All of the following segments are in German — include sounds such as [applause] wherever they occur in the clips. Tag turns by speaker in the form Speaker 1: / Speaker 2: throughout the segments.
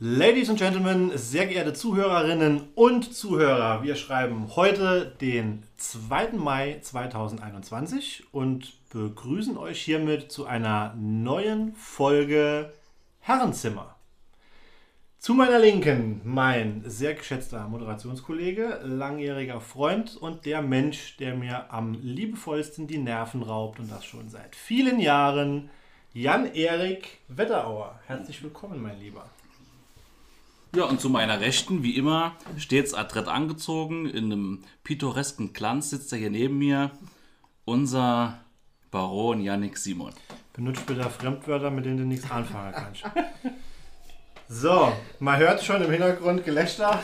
Speaker 1: Ladies and Gentlemen, sehr geehrte Zuhörerinnen und Zuhörer, wir schreiben heute den 2. Mai 2021 und begrüßen euch hiermit zu einer neuen Folge Herrenzimmer. Zu meiner Linken mein sehr geschätzter Moderationskollege, langjähriger Freund und der Mensch, der mir am liebevollsten die Nerven raubt und das schon seit vielen Jahren, Jan-Erik Wetterauer. Herzlich willkommen, mein Lieber.
Speaker 2: Ja, und zu meiner Rechten, wie immer, stets adrett angezogen, in einem pittoresken Glanz sitzt er hier neben mir, unser Baron Yannick Simon.
Speaker 1: Benutzt bitte Fremdwörter, mit denen du nichts anfangen kannst. [laughs] So, man hört schon im Hintergrund Gelächter.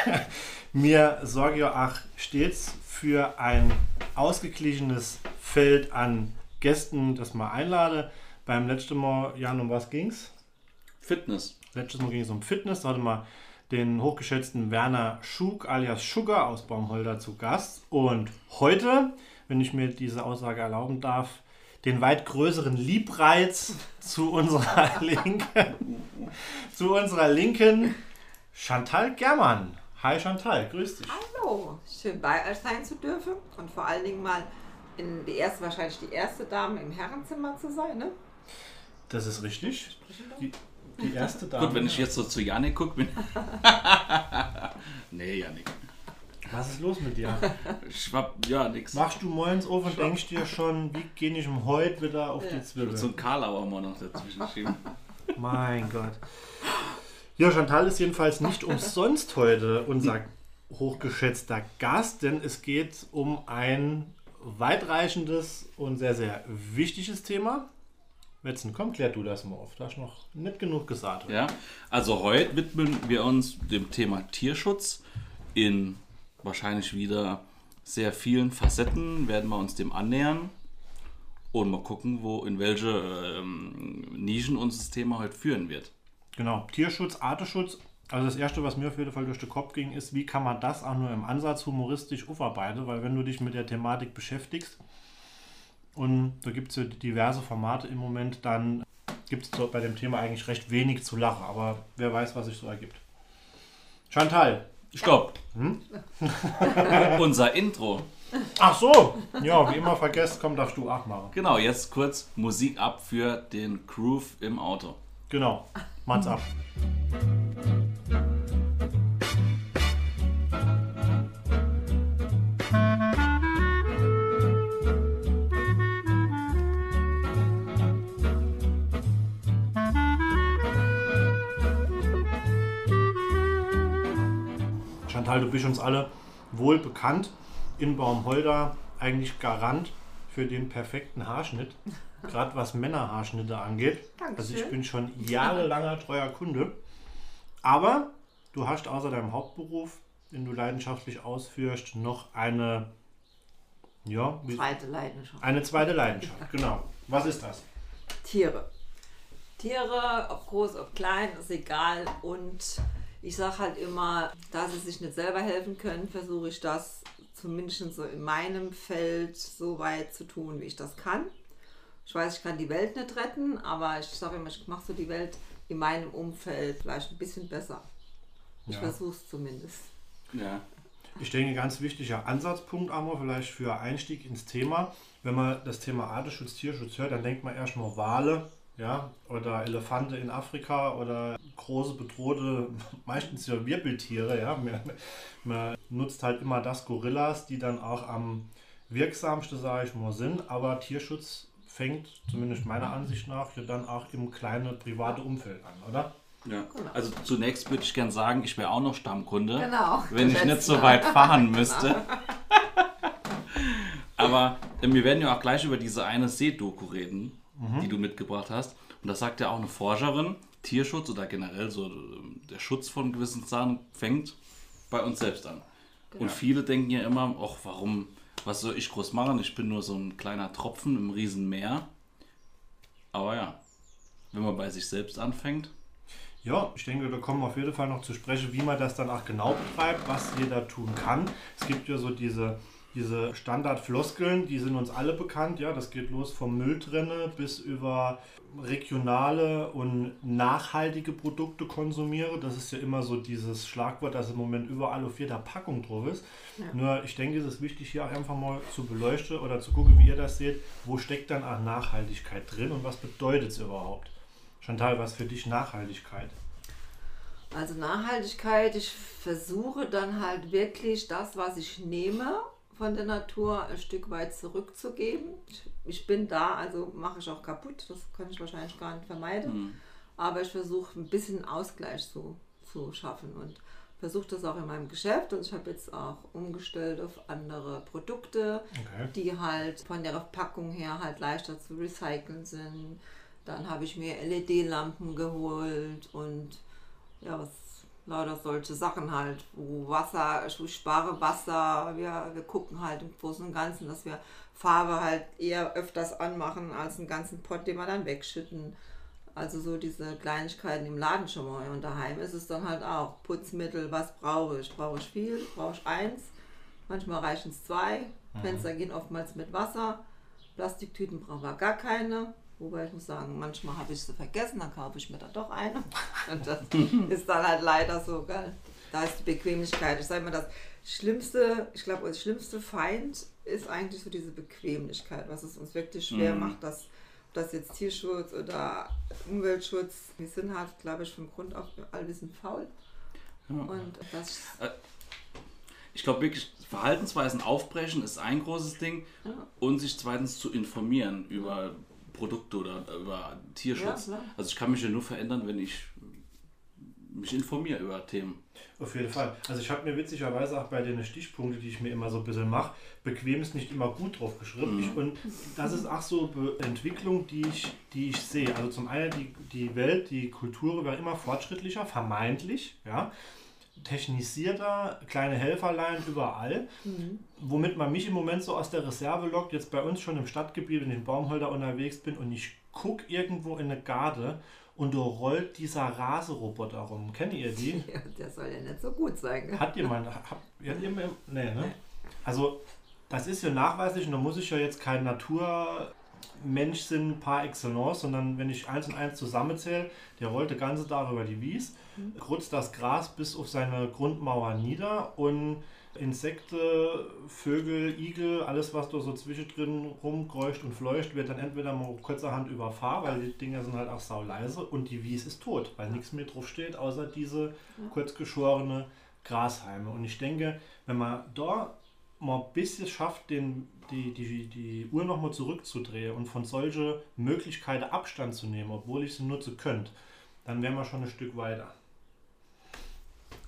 Speaker 1: [laughs] Mir sorge ja auch stets für ein ausgeglichenes Feld an Gästen, das man einlade. Beim letzten Mal, Jan, um was ging's?
Speaker 2: Fitness.
Speaker 1: Letztes Mal ging es um Fitness. Da hatte man den hochgeschätzten Werner Schug alias Sugar aus Baumholder zu Gast. Und heute, wenn ich mir diese Aussage erlauben darf, den weit größeren Liebreiz [laughs] zu unserer [laughs] Linken, [laughs] zu unserer Linken Chantal Germann. Hi Chantal, grüß dich.
Speaker 3: Hallo, schön bei euch sein zu dürfen und vor allen Dingen mal in die erste, wahrscheinlich die erste Dame im Herrenzimmer zu sein, ne?
Speaker 1: Das ist richtig. Die, die [laughs] erste Dame.
Speaker 2: Gut, wenn ich jetzt so zu Yannick gucke, bin. [laughs] nee, Yannick.
Speaker 1: Was ist los mit dir?
Speaker 2: Schwapp, ja, nix.
Speaker 1: Machst du morgens auf und denkst dir schon, wie gehe ich um heute wieder auf die
Speaker 2: So
Speaker 1: Zwiebel?
Speaker 2: ein Karlauer mal noch dazwischen schieben. [laughs]
Speaker 1: Mein Gott. Ja, Chantal ist jedenfalls nicht umsonst heute unser hochgeschätzter Gast, denn es geht um ein weitreichendes und sehr, sehr wichtiges Thema. Wetzen, komm, klär du das mal auf. Du hast noch nicht genug gesagt.
Speaker 2: Ja, also heute widmen wir uns dem Thema Tierschutz in wahrscheinlich wieder sehr vielen Facetten werden wir uns dem annähern und mal gucken, wo in welche ähm, Nischen uns das Thema heute führen wird.
Speaker 1: Genau, Tierschutz, Artenschutz. Also das Erste, was mir auf jeden Fall durch den Kopf ging, ist, wie kann man das auch nur im Ansatz humoristisch aufarbeiten, weil wenn du dich mit der Thematik beschäftigst, und da gibt es ja diverse Formate im Moment, dann gibt es bei dem Thema eigentlich recht wenig zu lachen, aber wer weiß, was sich so ergibt. Chantal.
Speaker 2: Stopp! [laughs] Unser Intro.
Speaker 1: Ach so, ja, wie immer vergesst, komm, darfst du auch machen.
Speaker 2: Genau, jetzt kurz Musik ab für den Groove im Auto.
Speaker 1: Genau, mach's ab. Chantal, du bist uns alle wohl bekannt. In Baumholder eigentlich Garant für den perfekten Haarschnitt. Gerade was Männerhaarschnitte angeht. Also ich
Speaker 3: Dankeschön.
Speaker 1: bin schon jahrelanger treuer Kunde. Aber du hast außer deinem Hauptberuf, den du leidenschaftlich ausführst, noch eine, ja,
Speaker 3: Zweite Leidenschaft.
Speaker 1: eine zweite Leidenschaft. Genau. Was ist das?
Speaker 3: Tiere. Tiere, ob groß, ob klein, ist egal. Und ich sage halt immer, da sie sich nicht selber helfen können, versuche ich das zumindest so in meinem Feld so weit zu tun, wie ich das kann. Ich weiß, ich kann die Welt nicht retten, aber ich sage immer, ich mache so die Welt in meinem Umfeld vielleicht ein bisschen besser. Ich
Speaker 1: Ja.
Speaker 3: versuche es zumindest.
Speaker 2: Ja.
Speaker 1: Ich denke, ganz wichtiger Ansatzpunkt einmal vielleicht für Einstieg ins Thema. Wenn man das Thema Artenschutz, Tierschutz hört, dann denkt man erstmal Wale, ja, oder Elefante in Afrika oder große bedrohte, [laughs] meistens ja Wirbeltiere, ja. Man, man nutzt halt immer das Gorillas, die dann auch am wirksamsten, sage ich mal, sind, aber Tierschutz fängt, zumindest meiner Ansicht nach, ja dann auch im kleinen private Umfeld an, oder?
Speaker 2: ja. Also zunächst würde ich gern sagen, ich wäre auch noch Stammkunde.
Speaker 3: Genau.
Speaker 2: Wenn ich nicht so weit fahren [laughs] müsste. [laughs] Aber äh, wir werden ja auch gleich über diese eine See-Doku reden, die du mitgebracht hast. Und das sagt ja auch eine Forscherin, Tierschutz oder generell so äh, der Schutz von gewissen Sachen fängt bei uns selbst an. Und viele denken ja immer, ach, warum, was soll ich groß machen? Ich bin nur so ein kleiner Tropfen im Riesenmeer. Aber ja, wenn man bei sich selbst anfängt,
Speaker 1: Ja, ich denke, da kommen wir auf jeden Fall noch zu sprechen, wie man das dann auch genau betreibt, was jeder tun kann. Es gibt ja so diese, diese Standardfloskeln, die sind uns alle bekannt. Ja, das geht los vom Mülltrenne bis über regionale und nachhaltige Produkte konsumiere. Das ist ja immer so dieses Schlagwort, das im Moment überall auf jeder Packung drauf ist. Ja. Nur ich denke, es ist wichtig, hier auch einfach mal zu beleuchten oder zu gucken, wie ihr das seht. Wo steckt dann auch Nachhaltigkeit drin und was bedeutet es überhaupt? Chantal, was für dich Nachhaltigkeit?
Speaker 3: Also Nachhaltigkeit, ich versuche dann halt wirklich das, was ich nehme von der Natur, ein Stück weit zurückzugeben. Ich, bin da, also mache ich auch kaputt, das kann ich wahrscheinlich gar nicht vermeiden. Mhm. Aber ich versuche ein bisschen Ausgleich zu, zu schaffen und versuche das auch in meinem Geschäft und ich habe jetzt auch umgestellt auf andere Produkte, okay. die halt von der Packung her halt leichter zu recyceln sind. Dann habe ich mir LED-Lampen geholt und ja, was lauter solche Sachen halt, wo Wasser, ich spare Wasser, wir, wir gucken halt im Großen und Ganzen, dass wir Farbe halt eher öfters anmachen als einen ganzen Pott, den wir dann wegschütten. Also so diese Kleinigkeiten im Laden schon mal. Und daheim ist es dann halt auch Putzmittel, was brauche ich? Brauche ich viel? Brauche ich eins? Manchmal reichen es zwei. Mhm. Fenster gehen oftmals mit Wasser. Plastiktüten brauchen wir gar keine. Wobei ich muss sagen, manchmal habe ich sie vergessen, dann kaufe ich mir da doch eine. [laughs] Und das ist dann halt leider so, gell? Da ist die Bequemlichkeit. Ich sage mal, das schlimmste, ich glaube, das schlimmste Feind ist eigentlich so diese Bequemlichkeit, was es uns wirklich schwer mhm. macht, dass ob das jetzt Tierschutz oder Umweltschutz, wir sind halt, glaube ich, vom Grund auf all bisschen faul. Ja. Und das
Speaker 2: äh, ich glaube wirklich, Verhaltensweisen aufbrechen ist ein großes Ding ja. und sich zweitens zu informieren über Produkte oder über Tierschutz. Ja, also ich kann mich ja nur verändern, wenn ich mich informiere über Themen.
Speaker 1: Auf jeden Fall. Also ich habe mir witzigerweise auch bei den Stichpunkten, die ich mir immer so ein bisschen mache, bequem ist nicht immer gut drauf geschrieben. Mhm. Und das ist auch so Be Entwicklung, die ich, die ich sehe. Also zum einen die, die Welt, die Kultur wird immer fortschrittlicher, vermeintlich, ja technisierter, kleine Helferlein überall, mhm. womit man mich im Moment so aus der Reserve lockt, jetzt bei uns schon im Stadtgebiet in den Baumholder unterwegs bin und ich gucke irgendwo in eine Garde und da rollt dieser Raseroboter rum. Kennt ihr die? [laughs]
Speaker 3: Ja, der soll ja nicht so gut sein.
Speaker 1: Hat jemand? Hab, hat jemand nee, ne? Also, das ist ja nachweislich und da muss ich ja jetzt kein Natur Mensch sind par excellence, sondern wenn ich eins und eins zusammenzähle, der rollt den ganzen Tag über die Wies, mhm. krutzt das Gras bis auf seine Grundmauer nieder und Insekten, Vögel, Igel, alles was da so zwischendrin rumkreucht und fleucht, wird dann entweder mal kurzerhand überfahren, weil die Dinger sind halt auch sauleise und die Wies ist tot, weil nichts mehr drauf steht, außer diese kurzgeschorene Grashalme. Und ich denke, wenn man da mal ein bisschen schafft, den, die, die, die Uhr nochmal zurückzudrehen und von solchen Möglichkeiten Abstand zu nehmen, obwohl ich sie nutzen könnte, dann wären wir schon ein Stück weiter.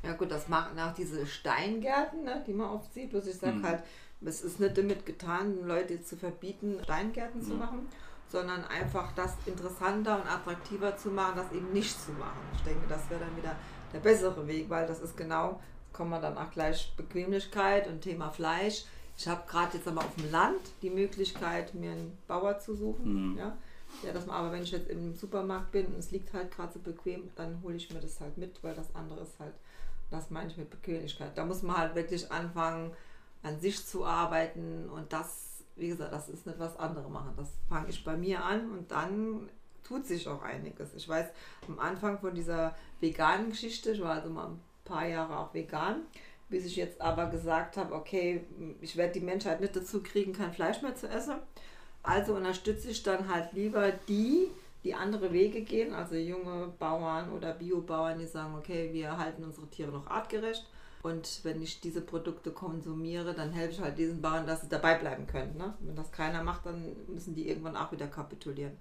Speaker 3: Ja gut, das machen auch diese Steingärten, ne, die man oft sieht, bloß ich sage mhm. halt, es ist nicht damit getan, Leute zu verbieten, Steingärten mhm. zu machen, sondern einfach das interessanter und attraktiver zu machen, das eben nicht zu machen. Ich denke, das wäre dann wieder der bessere Weg, weil das ist genau kommen wir dann auch gleich Bequemlichkeit und Thema Fleisch. Ich habe gerade jetzt aber auf dem Land die Möglichkeit, mir einen Bauer zu suchen. Mhm. Ja? Ja, das, aber wenn ich jetzt im Supermarkt bin und es liegt halt gerade so bequem, dann hole ich mir das halt mit, weil das andere ist halt, das meine ich mit Bequemlichkeit. Da muss man halt wirklich anfangen, an sich zu arbeiten und das, wie gesagt, das ist nicht was andere machen. Das fange ich bei mir an und dann tut sich auch einiges. Ich weiß, am Anfang von dieser veganen Geschichte, ich war also mal paar Jahre auch vegan, bis ich jetzt aber gesagt habe, okay, ich werde die Menschheit nicht dazu kriegen, kein Fleisch mehr zu essen. Also unterstütze ich dann halt lieber die, die andere Wege gehen, also junge Bauern oder Biobauern, die sagen, okay, wir halten unsere Tiere noch artgerecht. Und wenn ich diese Produkte konsumiere, dann helfe ich halt diesen Bauern, dass sie dabei bleiben können. Ne? Wenn das keiner macht, dann müssen die irgendwann auch wieder kapitulieren.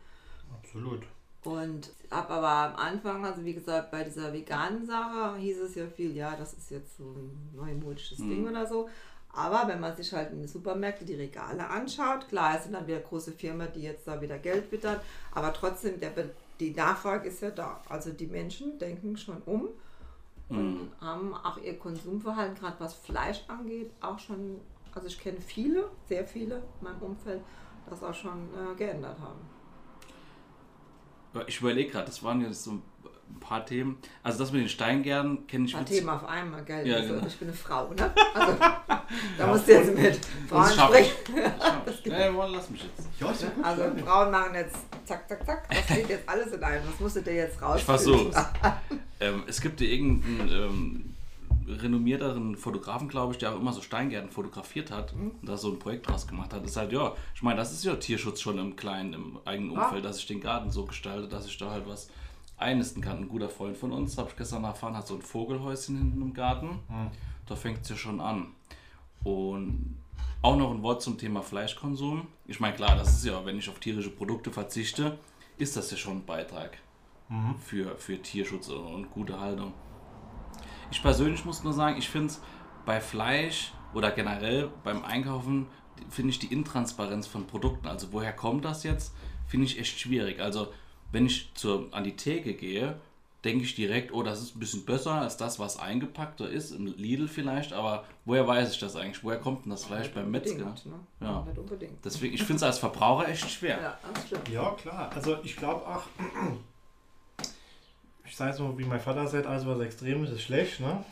Speaker 1: Absolut.
Speaker 3: Und habe aber am Anfang, also wie gesagt, bei dieser veganen Sache hieß es ja viel, ja, das ist jetzt so ein neumodisches mhm. Ding oder so. Aber wenn man sich halt in den Supermärkten die Regale anschaut, klar, es sind dann wieder große Firmen, die jetzt da wieder Geld wittern, aber trotzdem, der, die Nachfrage ist ja da. Also die Menschen denken schon um und mhm. haben auch ihr Konsumverhalten, gerade was Fleisch angeht, auch schon, also ich kenne viele, sehr viele in meinem Umfeld, das auch schon äh, geändert haben.
Speaker 2: Ich überlege gerade, das waren ja so ein paar Themen. Also das mit den Steingärten kenne ich
Speaker 3: Ein
Speaker 2: mit-
Speaker 3: Thema auf einmal, gell?
Speaker 2: Ja,
Speaker 3: also,
Speaker 2: genau.
Speaker 3: Ich bin eine Frau, ne? Also, [laughs] da musst du jetzt mit Frauen [laughs]
Speaker 2: Das
Speaker 3: sprechen.
Speaker 2: Das. Nee, wollen, lass mich jetzt.
Speaker 1: Ja, ist ja gut.
Speaker 3: Also Frauen machen jetzt zack, zack, zack. Das geht jetzt alles in einem. Was musst du dir jetzt raus?
Speaker 2: Ich versuch's. ähm, es gibt ja irgendeinen ähm, renommierteren Fotografen, glaube ich, der auch immer so Steingärten fotografiert hat
Speaker 3: Mhm.
Speaker 2: und da so ein Projekt draus gemacht hat. Das ist halt, ja, ich meine, das ist ja Tierschutz schon im kleinen, im eigenen
Speaker 3: Ah.
Speaker 2: Umfeld, dass ich den Garten so gestalte, dass ich da halt was einnisten kann. Ein guter Freund von uns, habe ich gestern erfahren, hat so ein Vogelhäuschen hinten im Garten. Da fängt es ja schon an. Und auch noch ein Wort zum Thema Fleischkonsum. Ich meine, klar, das ist ja, wenn ich auf tierische Produkte verzichte, ist das ja schon ein Beitrag für, für Tierschutz und gute Haltung. Ich persönlich muss nur sagen, ich finde es bei Fleisch oder generell beim Einkaufen, finde ich die Intransparenz von Produkten, also woher kommt das jetzt, finde ich echt schwierig. Also wenn ich zur, an die Theke gehe, denke ich direkt, oh, das ist ein bisschen besser als das, was eingepackter ist, im Lidl vielleicht, aber woher weiß ich das eigentlich? Woher kommt denn das Fleisch beim Metzger?
Speaker 3: Ne?
Speaker 2: Ja.
Speaker 3: Nicht unbedingt.
Speaker 2: Deswegen, ich finde es als Verbraucher echt schwer.
Speaker 3: Ja.
Speaker 1: Ja, klar. Also ich glaube auch, [clears throat] ich sage es mal, wie mein Vater sagt, alles was extrem ist, ist schlecht. Ne?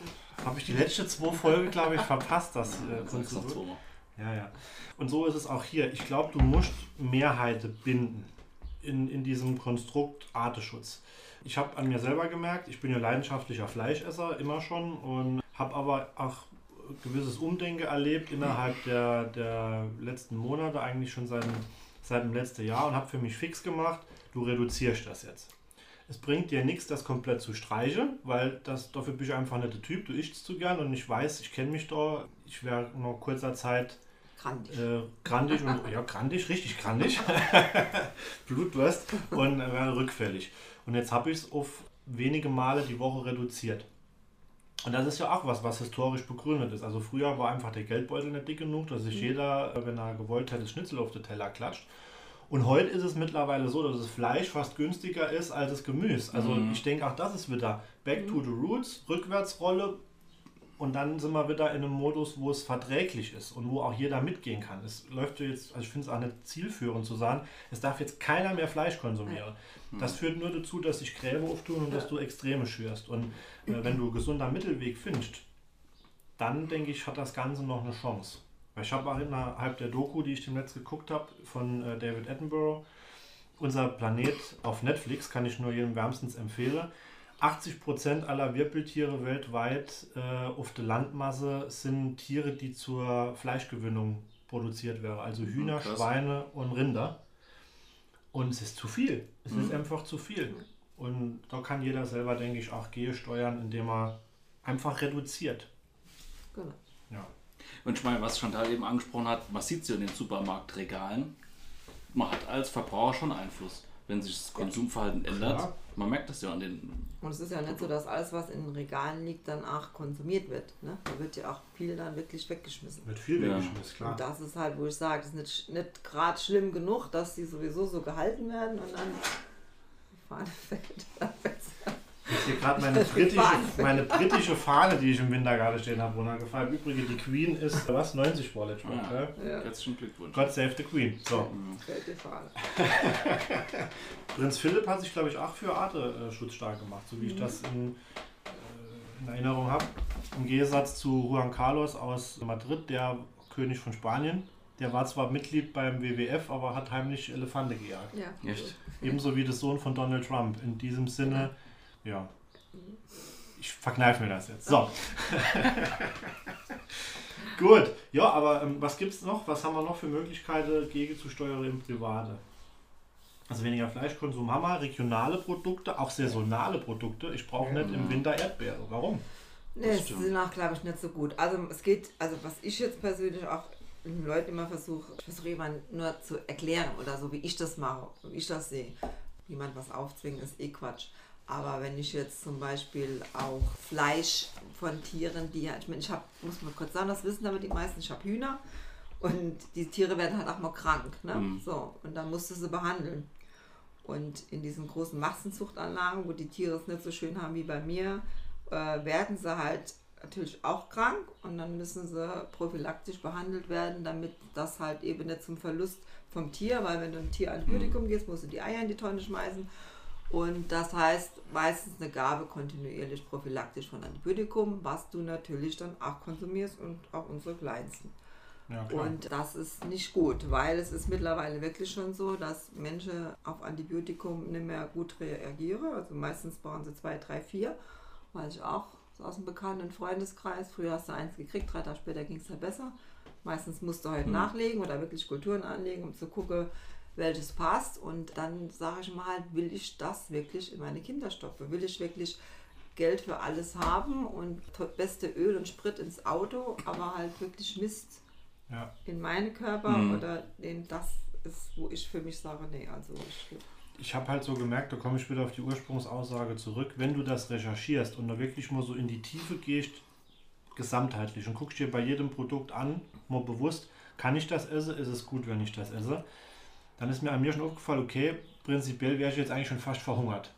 Speaker 1: Habe ich die letzte zwei Folgen, glaube ich, verpasst. Das, äh,
Speaker 2: Das ist so.
Speaker 1: Ja, ja. Und so ist es auch hier. Ich glaube, du musst Mehrheiten binden in, in diesem Konstrukt Arteschutz. Ich habe an mir selber gemerkt, ich bin ja leidenschaftlicher Fleischesser immer schon und habe aber auch gewisses Umdenken erlebt innerhalb der, der letzten Monate, eigentlich schon seit, seit dem letzten Jahr und habe für mich fix gemacht, du reduzierst das jetzt. Es bringt dir nichts, das komplett zu streichen, weil das, dafür bin ich einfach nicht der Typ, du ischst zu gern und ich weiß, ich kenne mich da, ich wäre noch kurzer Zeit
Speaker 3: Grandig.
Speaker 1: äh, grandig und ja, grandig, richtig grandig. [laughs] Blutdurst und äh, rückfällig. Und jetzt habe ich es auf wenige Male die Woche reduziert. Und das ist ja auch was, was historisch begründet ist. Also früher war einfach der Geldbeutel nicht dick genug, dass sich jeder, äh, wenn er gewollt hätte, Schnitzel auf den Teller klatscht. Und heute ist es mittlerweile so, dass das Fleisch fast günstiger ist als das Gemüse. Also
Speaker 2: Mhm.
Speaker 1: ich denke auch, das ist wieder Back to the Roots, Rückwärtsrolle, und dann sind wir wieder in einem Modus, wo es verträglich ist und wo auch jeder mitgehen kann. Es läuft jetzt, also ich finde es auch nicht zielführend zu sagen, es darf jetzt keiner mehr Fleisch konsumieren. Das führt nur dazu, dass sich Gräbe auftun und dass du Extreme schürst. Und äh, wenn du einen gesunder Mittelweg findest, dann denke ich, hat das Ganze noch eine Chance. Ich habe auch innerhalb der Doku, die ich dem Netz geguckt habe, von äh, David Attenborough, unser Planet auf Netflix, kann ich nur jedem wärmstens empfehlen. 80% aller Wirbeltiere weltweit äh, auf der Landmasse sind Tiere, die zur Fleischgewinnung produziert werden. Also Hühner,
Speaker 2: krass.
Speaker 1: Schweine und Rinder. Und es ist zu viel. Es ist einfach zu viel. Und da kann jeder selber, denke ich, auch Gehe steuern, indem er einfach reduziert.
Speaker 3: Genau.
Speaker 1: Ja.
Speaker 2: Und ich meine, was Chantal eben angesprochen hat, man sieht es ja in den Supermarktregalen, man hat als Verbraucher schon Einfluss, wenn sich das Konsumverhalten ändert. Man merkt das ja an den.
Speaker 3: Und es ist ja nicht so, dass alles, was in den Regalen liegt, dann auch konsumiert wird. Ne? Da wird ja auch viel dann wirklich weggeschmissen.
Speaker 1: Mit viel
Speaker 2: Ja.
Speaker 1: weggeschmissen, klar.
Speaker 3: Und das ist halt, wo ich sage, das ist nicht, nicht gerade schlimm genug, dass die sowieso so gehalten werden und dann die Fahne fällt.
Speaker 1: Hier gerade meine britische,
Speaker 3: Fahne.
Speaker 1: meine britische Fahne, die ich im Winter gerade stehen habe, runtergefallen. Übrigens, die Queen ist, was, 90 war letztes Mal?
Speaker 3: Ja.
Speaker 2: Herzlichen Glückwunsch.
Speaker 1: God save the Queen. So. [laughs] Prinz Philipp hat sich, glaube ich, auch für Artenschutz stark gemacht, so wie ich das in, äh, in Erinnerung habe. Im Gegensatz zu Juan Carlos aus Madrid, der König von Spanien. Der war zwar Mitglied beim WWF, aber hat heimlich Elefante gejagt.
Speaker 3: Ja.
Speaker 2: Echt?
Speaker 1: Ebenso wie der Sohn von Donald Trump. In diesem Sinne, ja. Ich verkneife mir das jetzt. So. [laughs] Gut. Ja, aber ähm, was gibt es noch? Was haben wir noch für Möglichkeiten gegenzusteuern im Private? Also weniger Fleischkonsum haben wir, regionale Produkte, auch saisonale Produkte. Ich brauche nicht im Winter Erdbeere. Warum?
Speaker 3: Nee,
Speaker 2: Das
Speaker 3: sind auch, glaube ich, nicht so gut. Also es geht, also was ich jetzt persönlich auch den Leuten immer versuche, ich versuche jemand nur zu erklären oder so, wie ich das mache, wie ich das sehe. Jemand was aufzwingen, ist eh Quatsch. Aber wenn ich jetzt zum Beispiel auch Fleisch von Tieren, die ja, ich meine, ich habe, muss mal kurz sagen, das wissen aber die meisten, ich habe Hühner und die Tiere werden halt auch mal krank. Ne?
Speaker 2: Mhm.
Speaker 3: So, und dann musst du sie behandeln. Und in diesen großen Massenzuchtanlagen, wo die Tiere es nicht so schön haben wie bei mir, äh, werden sie halt natürlich auch krank und dann müssen sie prophylaktisch behandelt werden, damit das halt eben nicht zum Verlust vom Tier, weil wenn du ein Tier Antibiotikum gibst, musst du die Eier in die Tonne schmeißen Und das heißt meistens eine Gabe kontinuierlich prophylaktisch von Antibiotikum, was du natürlich dann auch konsumierst und auch unsere Kleinsten.
Speaker 1: Ja.
Speaker 3: Und das ist nicht gut, weil es ist mittlerweile wirklich schon so, dass Menschen auf Antibiotikum nicht mehr gut reagieren. Also meistens brauchen sie zwei, drei, vier. Weiß ich auch so aus dem bekannten Freundeskreis. Früher hast du eins gekriegt, drei Tage später ging es ja besser. Meistens musst du halt nachlegen oder wirklich Kulturen anlegen, um zu gucken, welches passt. Und dann sage ich mal halt, will ich das wirklich in meine Kinder stopfen? Will ich wirklich Geld für alles haben und beste Öl und Sprit ins Auto, aber halt wirklich Mist
Speaker 1: ja.
Speaker 3: in meine Körper
Speaker 2: Mhm.
Speaker 3: oder den das ist, wo ich für mich sage, nee, also ich
Speaker 1: Ich habe halt so gemerkt, da komme ich wieder auf die Ursprungsaussage zurück, wenn du das recherchierst und da wirklich mal so in die Tiefe gehst, gesamtheitlich und guckst dir bei jedem Produkt an, mal bewusst, kann ich das essen, ist es gut, wenn ich das esse, dann ist mir an mir schon aufgefallen, okay, prinzipiell wäre ich jetzt eigentlich schon fast verhungert.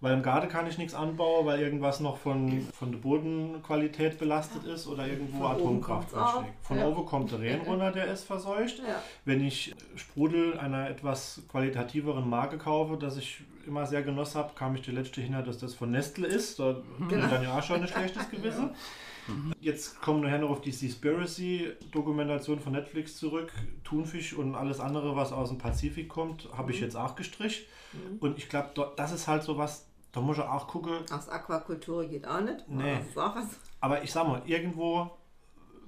Speaker 1: Weil im Garten kann ich nichts anbauen, weil irgendwas noch von, von der Bodenqualität belastet ist oder irgendwo Atomkraft schlägt. Von
Speaker 3: Ja.
Speaker 1: oben kommt der Rehen runter, der ist verseucht.
Speaker 3: ja.
Speaker 1: Wenn ich Sprudel einer etwas qualitativeren Marke kaufe, das ich immer sehr genossen habe, kam ich die letzte hinter, dass das von Nestle ist. Da bin ich dann ja auch schon ein schlechtes Gewissen. [laughs] Jetzt kommen wir nachher noch auf die Seaspiracy-Dokumentation von Netflix zurück. Thunfisch und alles andere, was aus dem Pazifik kommt, habe ich jetzt auch gestrichen. Und ich glaube, das ist halt so was, da muss ich auch gucken,
Speaker 3: Aus Aquakultur geht auch nicht.
Speaker 1: Nee.
Speaker 3: Das ist auch was.
Speaker 1: aber ich sag mal, irgendwo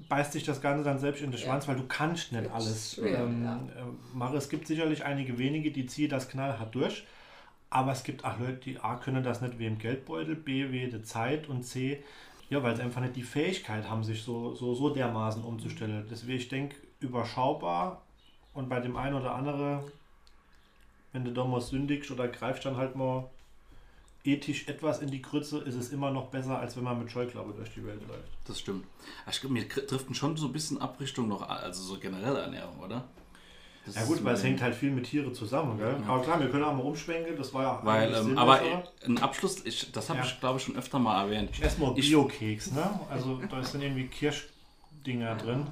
Speaker 1: beißt sich das Ganze dann selbst in den
Speaker 3: Ja.
Speaker 1: Schwanz, weil du kannst nicht alles ähm,
Speaker 3: ja.
Speaker 1: äh, machen. Es gibt sicherlich einige wenige, die ziehen das knallhart durch, aber es gibt auch Leute, die A können das nicht wegen Geldbeutel, B wegen der Zeit und C, ja, weil sie einfach nicht die Fähigkeit haben, sich so, so, so dermaßen umzustellen. Deswegen, ich denke, überschaubar und bei dem einen oder anderen, wenn du da mal sündigst oder greifst dann halt mal ethisch etwas in die Grütze, ist es immer noch besser, als wenn man mit Scheuklappe durch die Welt läuft.
Speaker 2: Das stimmt. Ich mir driften schon so ein bisschen Abrichtung noch, also so generelle Ernährung, oder?
Speaker 1: Ja gut,
Speaker 2: ist
Speaker 1: weil es hängt halt viel mit Tiere zusammen, gell? Aber klar, wir können auch mal umschwenken, das war ja
Speaker 2: Weil, ähm, aber ein Abschluss, ich, das habe
Speaker 1: Ja.
Speaker 2: ich glaube ich schon öfter mal erwähnt.
Speaker 1: Ich esse mal
Speaker 2: Ich-
Speaker 1: Bio-Keks, ne? Also da sind irgendwie Kirschdinger drin.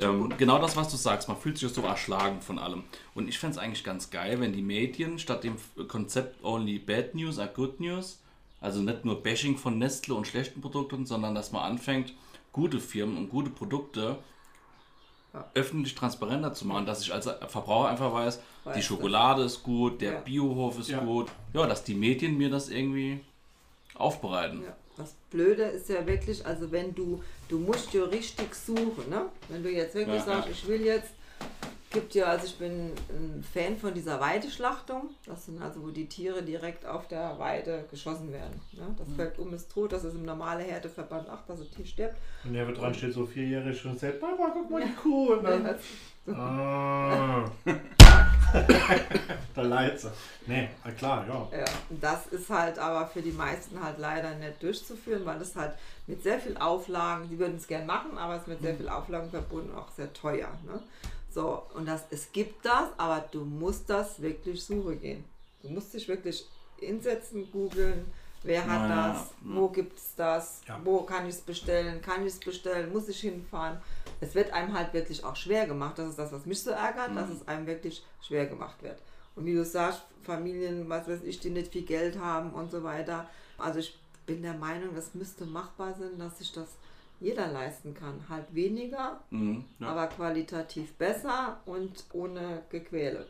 Speaker 2: Ähm, genau das, was du sagst, man fühlt sich so erschlagen von allem. Und ich fände es eigentlich ganz geil, wenn die Medien statt dem Konzept Only Bad News are Good News, also nicht nur Bashing von Nestle und schlechten Produkten, sondern dass man anfängt, gute Firmen und gute Produkte
Speaker 3: Ja.
Speaker 2: öffentlich transparenter zu machen, dass ich als Verbraucher einfach weiß,
Speaker 3: Weiß
Speaker 2: die
Speaker 3: das.
Speaker 2: Schokolade ist gut, der
Speaker 3: Ja.
Speaker 2: Biohof ist
Speaker 1: Ja.
Speaker 2: gut. Ja, dass die Medien mir das irgendwie aufbereiten.
Speaker 3: Ja. Das Blöde ist ja wirklich, also wenn du, du musst ja richtig suchen, ne? Wenn du jetzt wirklich
Speaker 2: Ja,
Speaker 3: sagst,
Speaker 2: ja.
Speaker 3: ich will jetzt, gibt ja, also ich bin ein Fan von dieser Weideschlachtung. Das sind also, wo die Tiere direkt auf der Weide geschossen werden. Ne? Das fällt um, ist tot, das ist im normalen Härteverband, ach, dass ein Tier stirbt.
Speaker 1: Und der dran steht so vierjährig und sagt, Papa, guck mal die Kuh. Und dann, [laughs] ah. [laughs] da leidet sie. Nee, na klar, ja.
Speaker 3: Ja, das ist halt aber für die meisten halt leider nicht durchzuführen, weil es halt mit sehr viel Auflagen, die würden es gern machen, aber es ist mit sehr viel Auflagen verbunden auch sehr teuer. Ne? So, und das, es gibt das, aber du musst das wirklich suchen gehen. Du musst dich wirklich hinsetzen, googeln, wer hat
Speaker 2: Ja,
Speaker 3: das,
Speaker 2: ja.
Speaker 3: wo gibt es das,
Speaker 1: Ja.
Speaker 3: wo kann ich es bestellen, kann ich es bestellen, muss ich hinfahren. Es wird einem halt wirklich auch schwer gemacht. Das ist das, was mich so ärgert, dass es einem wirklich schwer gemacht wird. Und wie du sagst, Familien, was weiß ich, die nicht viel Geld haben und so weiter. Also ich bin der Meinung, es müsste machbar sein, dass sich das jeder leisten kann. Halt weniger,
Speaker 2: Mhm, ja.
Speaker 3: aber qualitativ besser und ohne Gequäle.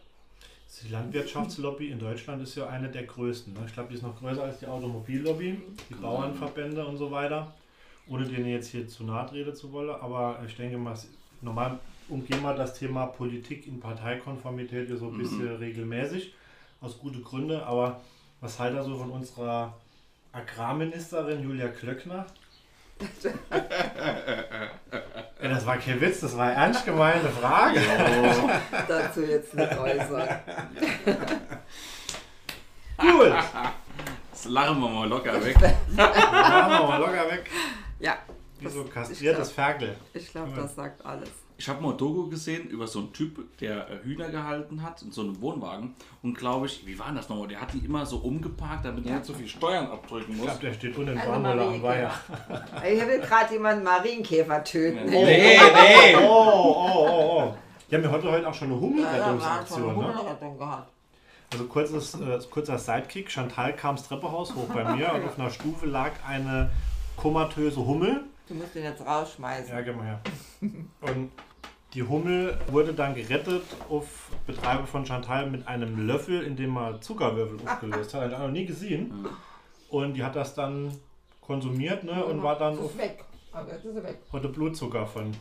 Speaker 1: Die Landwirtschaftslobby in Deutschland ist ja eine der größten. Ne? Ich glaube, die ist noch größer als die Automobillobby, die Bauernverbände und so weiter. Ohne denen jetzt hier zu nahe treten zu wollen. Aber ich denke mal, es- normal umgehen wir das Thema Politik in Parteikonformität ja so ein bisschen regelmäßig. Aus guten Gründen. Aber was halt da so von unserer Agrarministerin Julia Klöckner? Ja, das war kein Witz, das war eine ernst gemeinte Frage. [laughs]
Speaker 3: Dazu jetzt nicht äußern. [laughs]
Speaker 1: Gut.
Speaker 2: Das lachen wir mal locker weg.
Speaker 1: Machen [laughs] wir mal locker weg.
Speaker 3: Ja,
Speaker 1: Wie so kastriertes Ferkel.
Speaker 3: ich glaube, das sagt alles.
Speaker 2: Ich habe mal ein Doku gesehen über so einen Typ, der äh, Hühner gehalten hat in so einem Wohnwagen. Und glaube ich, wie war das nochmal? Der hat die immer so umgeparkt, damit er nicht so viel Steuern abdrücken
Speaker 1: Ich
Speaker 2: muss.
Speaker 1: glaube, der steht unten
Speaker 3: Also
Speaker 1: Barmuller am Weiher.
Speaker 3: Marienkäfer. [laughs] Ich will gerade jemanden Marienkäfer töten.
Speaker 2: Nee, nee.
Speaker 1: Oh, oh, oh, oh. Die haben ja heute, heute auch schon eine
Speaker 3: Ja,
Speaker 1: Hummelrettungsaktion. Ne?
Speaker 3: Hunderettung gehabt.
Speaker 1: Also kurzes, äh, kurzer Sidekick. Chantal kam das Treppenhaus hoch bei mir und auf einer Stufe lag eine komatöse Hummel.
Speaker 3: Du musst den jetzt rausschmeißen.
Speaker 1: Ja, geh mal her. Und die Hummel wurde dann gerettet auf Betreibe von Chantal mit einem Löffel, in dem man Zuckerwürfel [laughs] aufgelöst hat. Hat ich noch nie gesehen. Und die hat das dann konsumiert ne, und war dann auf
Speaker 3: ist weg. Aber jetzt ist er weg.
Speaker 1: heute Blutzucker von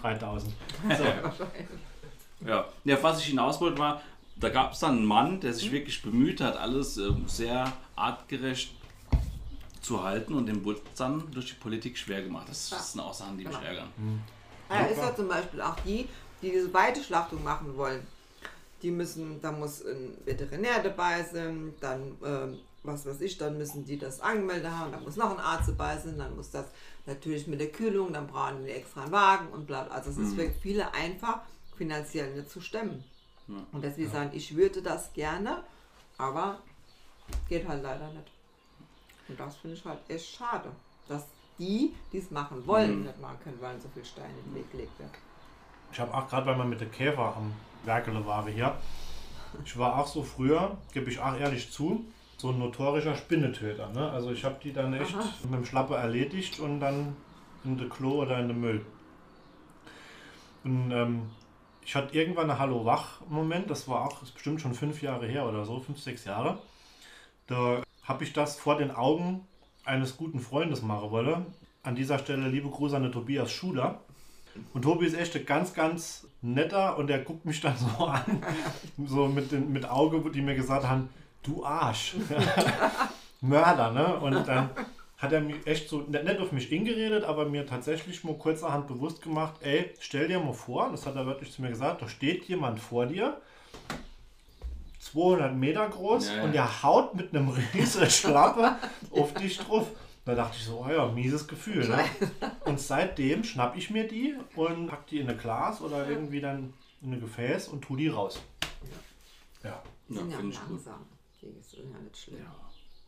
Speaker 1: 3000. [laughs] So.
Speaker 2: Ja. ja, was ich hinaus wollte war, da gab es dann einen Mann, der sich wirklich bemüht hat, alles ähm, sehr artgerecht zu halten und es dann durch die Politik schwer gemacht. Das, das sind auch Sachen, die mich
Speaker 3: Genau.
Speaker 2: ärgern.
Speaker 3: Ja, ist ja zum Beispiel auch die, die diese Weiteschlachtung machen wollen. Die müssen, da muss ein Veterinär dabei sein, dann, ähm, was weiß ich, dann müssen die das angemeldet haben, dann muss noch ein Arzt dabei sein, dann muss das natürlich mit der Kühlung, dann brauchen die extra einen Wagen und bla. bla. Also es ist für viele einfach finanziell nicht zu stemmen. Und deswegen sagen, ich würde das gerne, aber geht halt leider nicht. Und das finde ich halt echt schade, dass die, die es machen wollen, nicht machen können, weil so viel Steine in den Weg gelegt werden.
Speaker 1: Ich habe auch gerade, weil wir mit der Käfer am Werkele waren hier, ich war auch so früher, gebe ich auch ehrlich zu, so ein notorischer Spinnetöter. Ne? Also ich habe die dann echt mit dem Schlappe erledigt und dann in den Klo oder in den Müll. Und ähm, ich hatte irgendwann einen Hallo-Wach-Moment, das war auch das bestimmt schon fünf Jahre her oder so, fünf, sechs Jahre. Da habe ich das vor den Augen eines guten Freundes machen wollen. An dieser Stelle liebe Grüße an den Tobias Schuler. Und Tobi ist echt ein ganz, ganz netter und der guckt mich dann [laughs] so an, so mit, den, mit Auge, die mir gesagt haben, du Arsch. [laughs] Mörder, ne? Und dann hat er mich echt so, nicht auf mich hingeredet, aber mir tatsächlich mal kurzerhand bewusst gemacht, ey, stell dir mal vor, das hat er wirklich zu mir gesagt, da steht jemand vor dir, 200 Meter groß
Speaker 2: Ja, ja.
Speaker 1: und der haut mit einem riesen Schlappe auf dich drauf. Da dachte ich so, oh ja, mieses Gefühl. Ne? [laughs] Und seitdem schnapp ich mir die und pack die in ein Glas oder irgendwie dann in ein Gefäß und tu die raus. Ja.
Speaker 2: Ja,
Speaker 3: sind ja
Speaker 2: finde ich gut.
Speaker 3: langsam. Die sind ja nicht schlimm.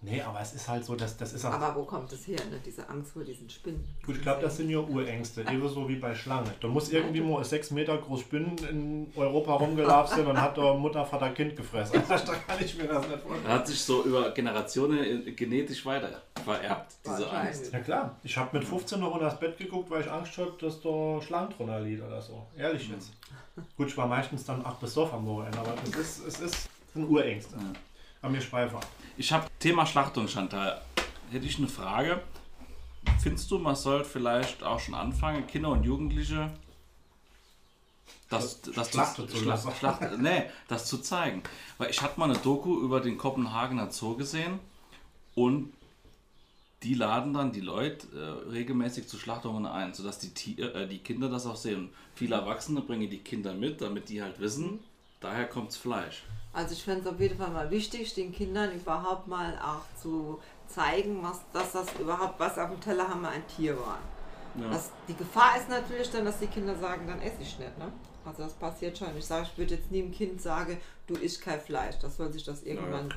Speaker 1: Nee, aber es ist halt so, dass das ist auch,
Speaker 3: Aber wo kommt es her, ne? diese Angst vor diesen Spinnen?
Speaker 1: Gut, ich glaube, das sind ja Urängste, ebenso wie bei Schlangen. Da muss irgendwie mal 6 Meter groß Spinnen in Europa rumgelaufen sein und hat da Mutter, Vater, Kind gefressen. Also, [laughs] da kann ich mir das nicht vorstellen.
Speaker 2: Er hat sich so über Generationen äh, genetisch weiter vererbt, diese. Angst.
Speaker 1: Ja klar, ich habe mit 15 noch unter das Bett geguckt, weil ich Angst hatte, dass da Schlangen drunter liegt oder so. Ehrlich jetzt. Gut, ich war meistens dann auch besoffen am Wochenende, aber das ist, es ist, sind Urängste. Aber mir schweife ab.
Speaker 2: Ich habe Thema Schlachtung, Chantal. Hätte ich eine Frage. Findest du, man sollte vielleicht auch schon anfangen, Kinder und Jugendliche das, das
Speaker 1: Schlachten zu
Speaker 2: Schla
Speaker 1: lassen.
Speaker 2: Schlacht, nee, das zu zeigen. Weil ich hatte mal eine Doku über den Kopenhagener Zoo gesehen und die laden dann die Leute äh, regelmäßig zu Schlachtungen ein, sodass die, Tier, äh, die Kinder das auch sehen. Viele Erwachsene bringen die Kinder mit, damit die halt wissen, daher kommt's Fleisch.
Speaker 3: Also ich fände es auf jeden Fall mal wichtig, den Kindern überhaupt mal auch zu zeigen, was, dass das überhaupt, was auf dem Teller haben wir ein Tier war.
Speaker 2: Ja.
Speaker 3: Das, die Gefahr ist natürlich dann, dass die Kinder sagen, dann esse ich nicht. Ne? Also das passiert schon. Ich sage, ich würde jetzt nie dem Kind sagen, du isst kein Fleisch. Das soll sich das irgendwann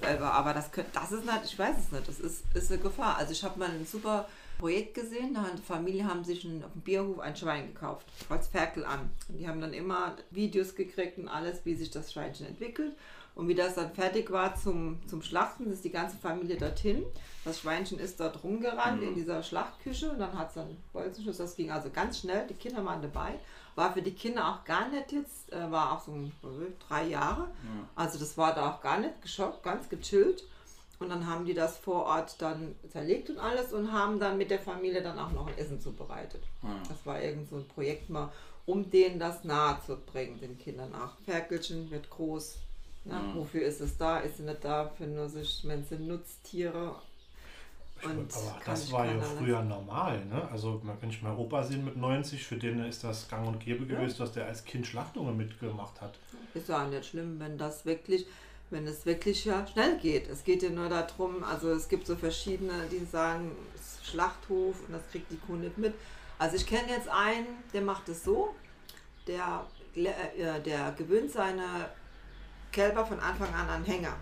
Speaker 3: selber. Aber das, könnt, das ist nicht, ich weiß es nicht, das ist, ist eine Gefahr. Also ich habe mal ein super Projekt gesehen, da hat eine Familie haben sich ein, auf dem Bierhof ein Schwein gekauft, als Ferkel an. Und die haben dann immer Videos gekriegt und alles, wie sich das Schweinchen entwickelt. Und wie das dann fertig war zum, zum Schlachten, ist die ganze Familie dorthin. Das Schweinchen ist dort rumgerannt in dieser Schlachtküche und dann hat es dann Bolzenschuss. Das ging also ganz schnell. Die Kinder waren dabei. War für die Kinder auch gar nicht jetzt, äh, war auch so drei Jahre. Also das war da auch gar nicht geschockt, ganz gechillt. Und dann haben die das vor Ort dann zerlegt und alles und haben dann mit der Familie dann auch noch ein Essen zubereitet. Das war irgend so ein Projekt mal, um denen das nahe zu bringen, den Kindern auch. Ferkelchen wird groß. Ja, Wofür ist es da? Ist sie nicht da für nur sich, wenn sie Nutztiere? Und
Speaker 1: aber das war ja früher normal. Ne? Also, man kann ich mal Opa sehen mit 90, für den ist das gang und gäbe
Speaker 3: Ja.
Speaker 1: gewesen, dass der als Kind Schlachtungen mitgemacht hat.
Speaker 3: Ist ja auch nicht schlimm, wenn das wirklich, wenn es wirklich ja schnell geht. Es geht ja nur darum, also es gibt so verschiedene, die sagen, es ist Schlachthof und das kriegt die Kuh nicht mit. Also ich kenne jetzt einen, der macht es so, der, äh, der gewöhnt seine Kälber von Anfang an an Hänger.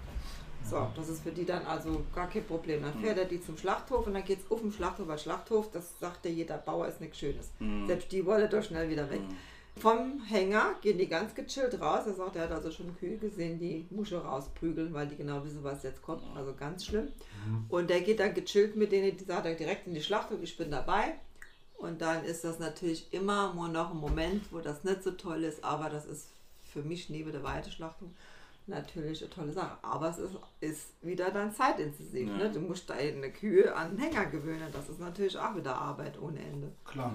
Speaker 3: So, das ist für die dann also gar kein Problem. Dann fährt er die zum Schlachthof und dann geht es auf den Schlachthof, weil Schlachthof, das sagt ja jeder Bauer, ist nichts Schönes. Selbst die wollen doch schnell wieder weg. Vom Hänger gehen die ganz gechillt raus. Er sagt, er hat also schon Kühe gesehen, die Muschel rausprügeln, weil die genau wissen, was jetzt kommt. Also ganz schlimm. Und der geht dann gechillt mit denen, die sagt er direkt in die Schlachtung, ich bin dabei. Und dann ist das natürlich immer nur noch ein Moment, wo das nicht so toll ist, aber das ist für mich neben der Weiteschlachtung natürlich eine tolle Sache. Aber es ist, ist wieder dann zeitintensiv.
Speaker 2: Ja.
Speaker 3: Ne? Du musst deine Kühe an den Hänger gewöhnen. Das ist natürlich auch wieder Arbeit ohne Ende.
Speaker 1: Klar.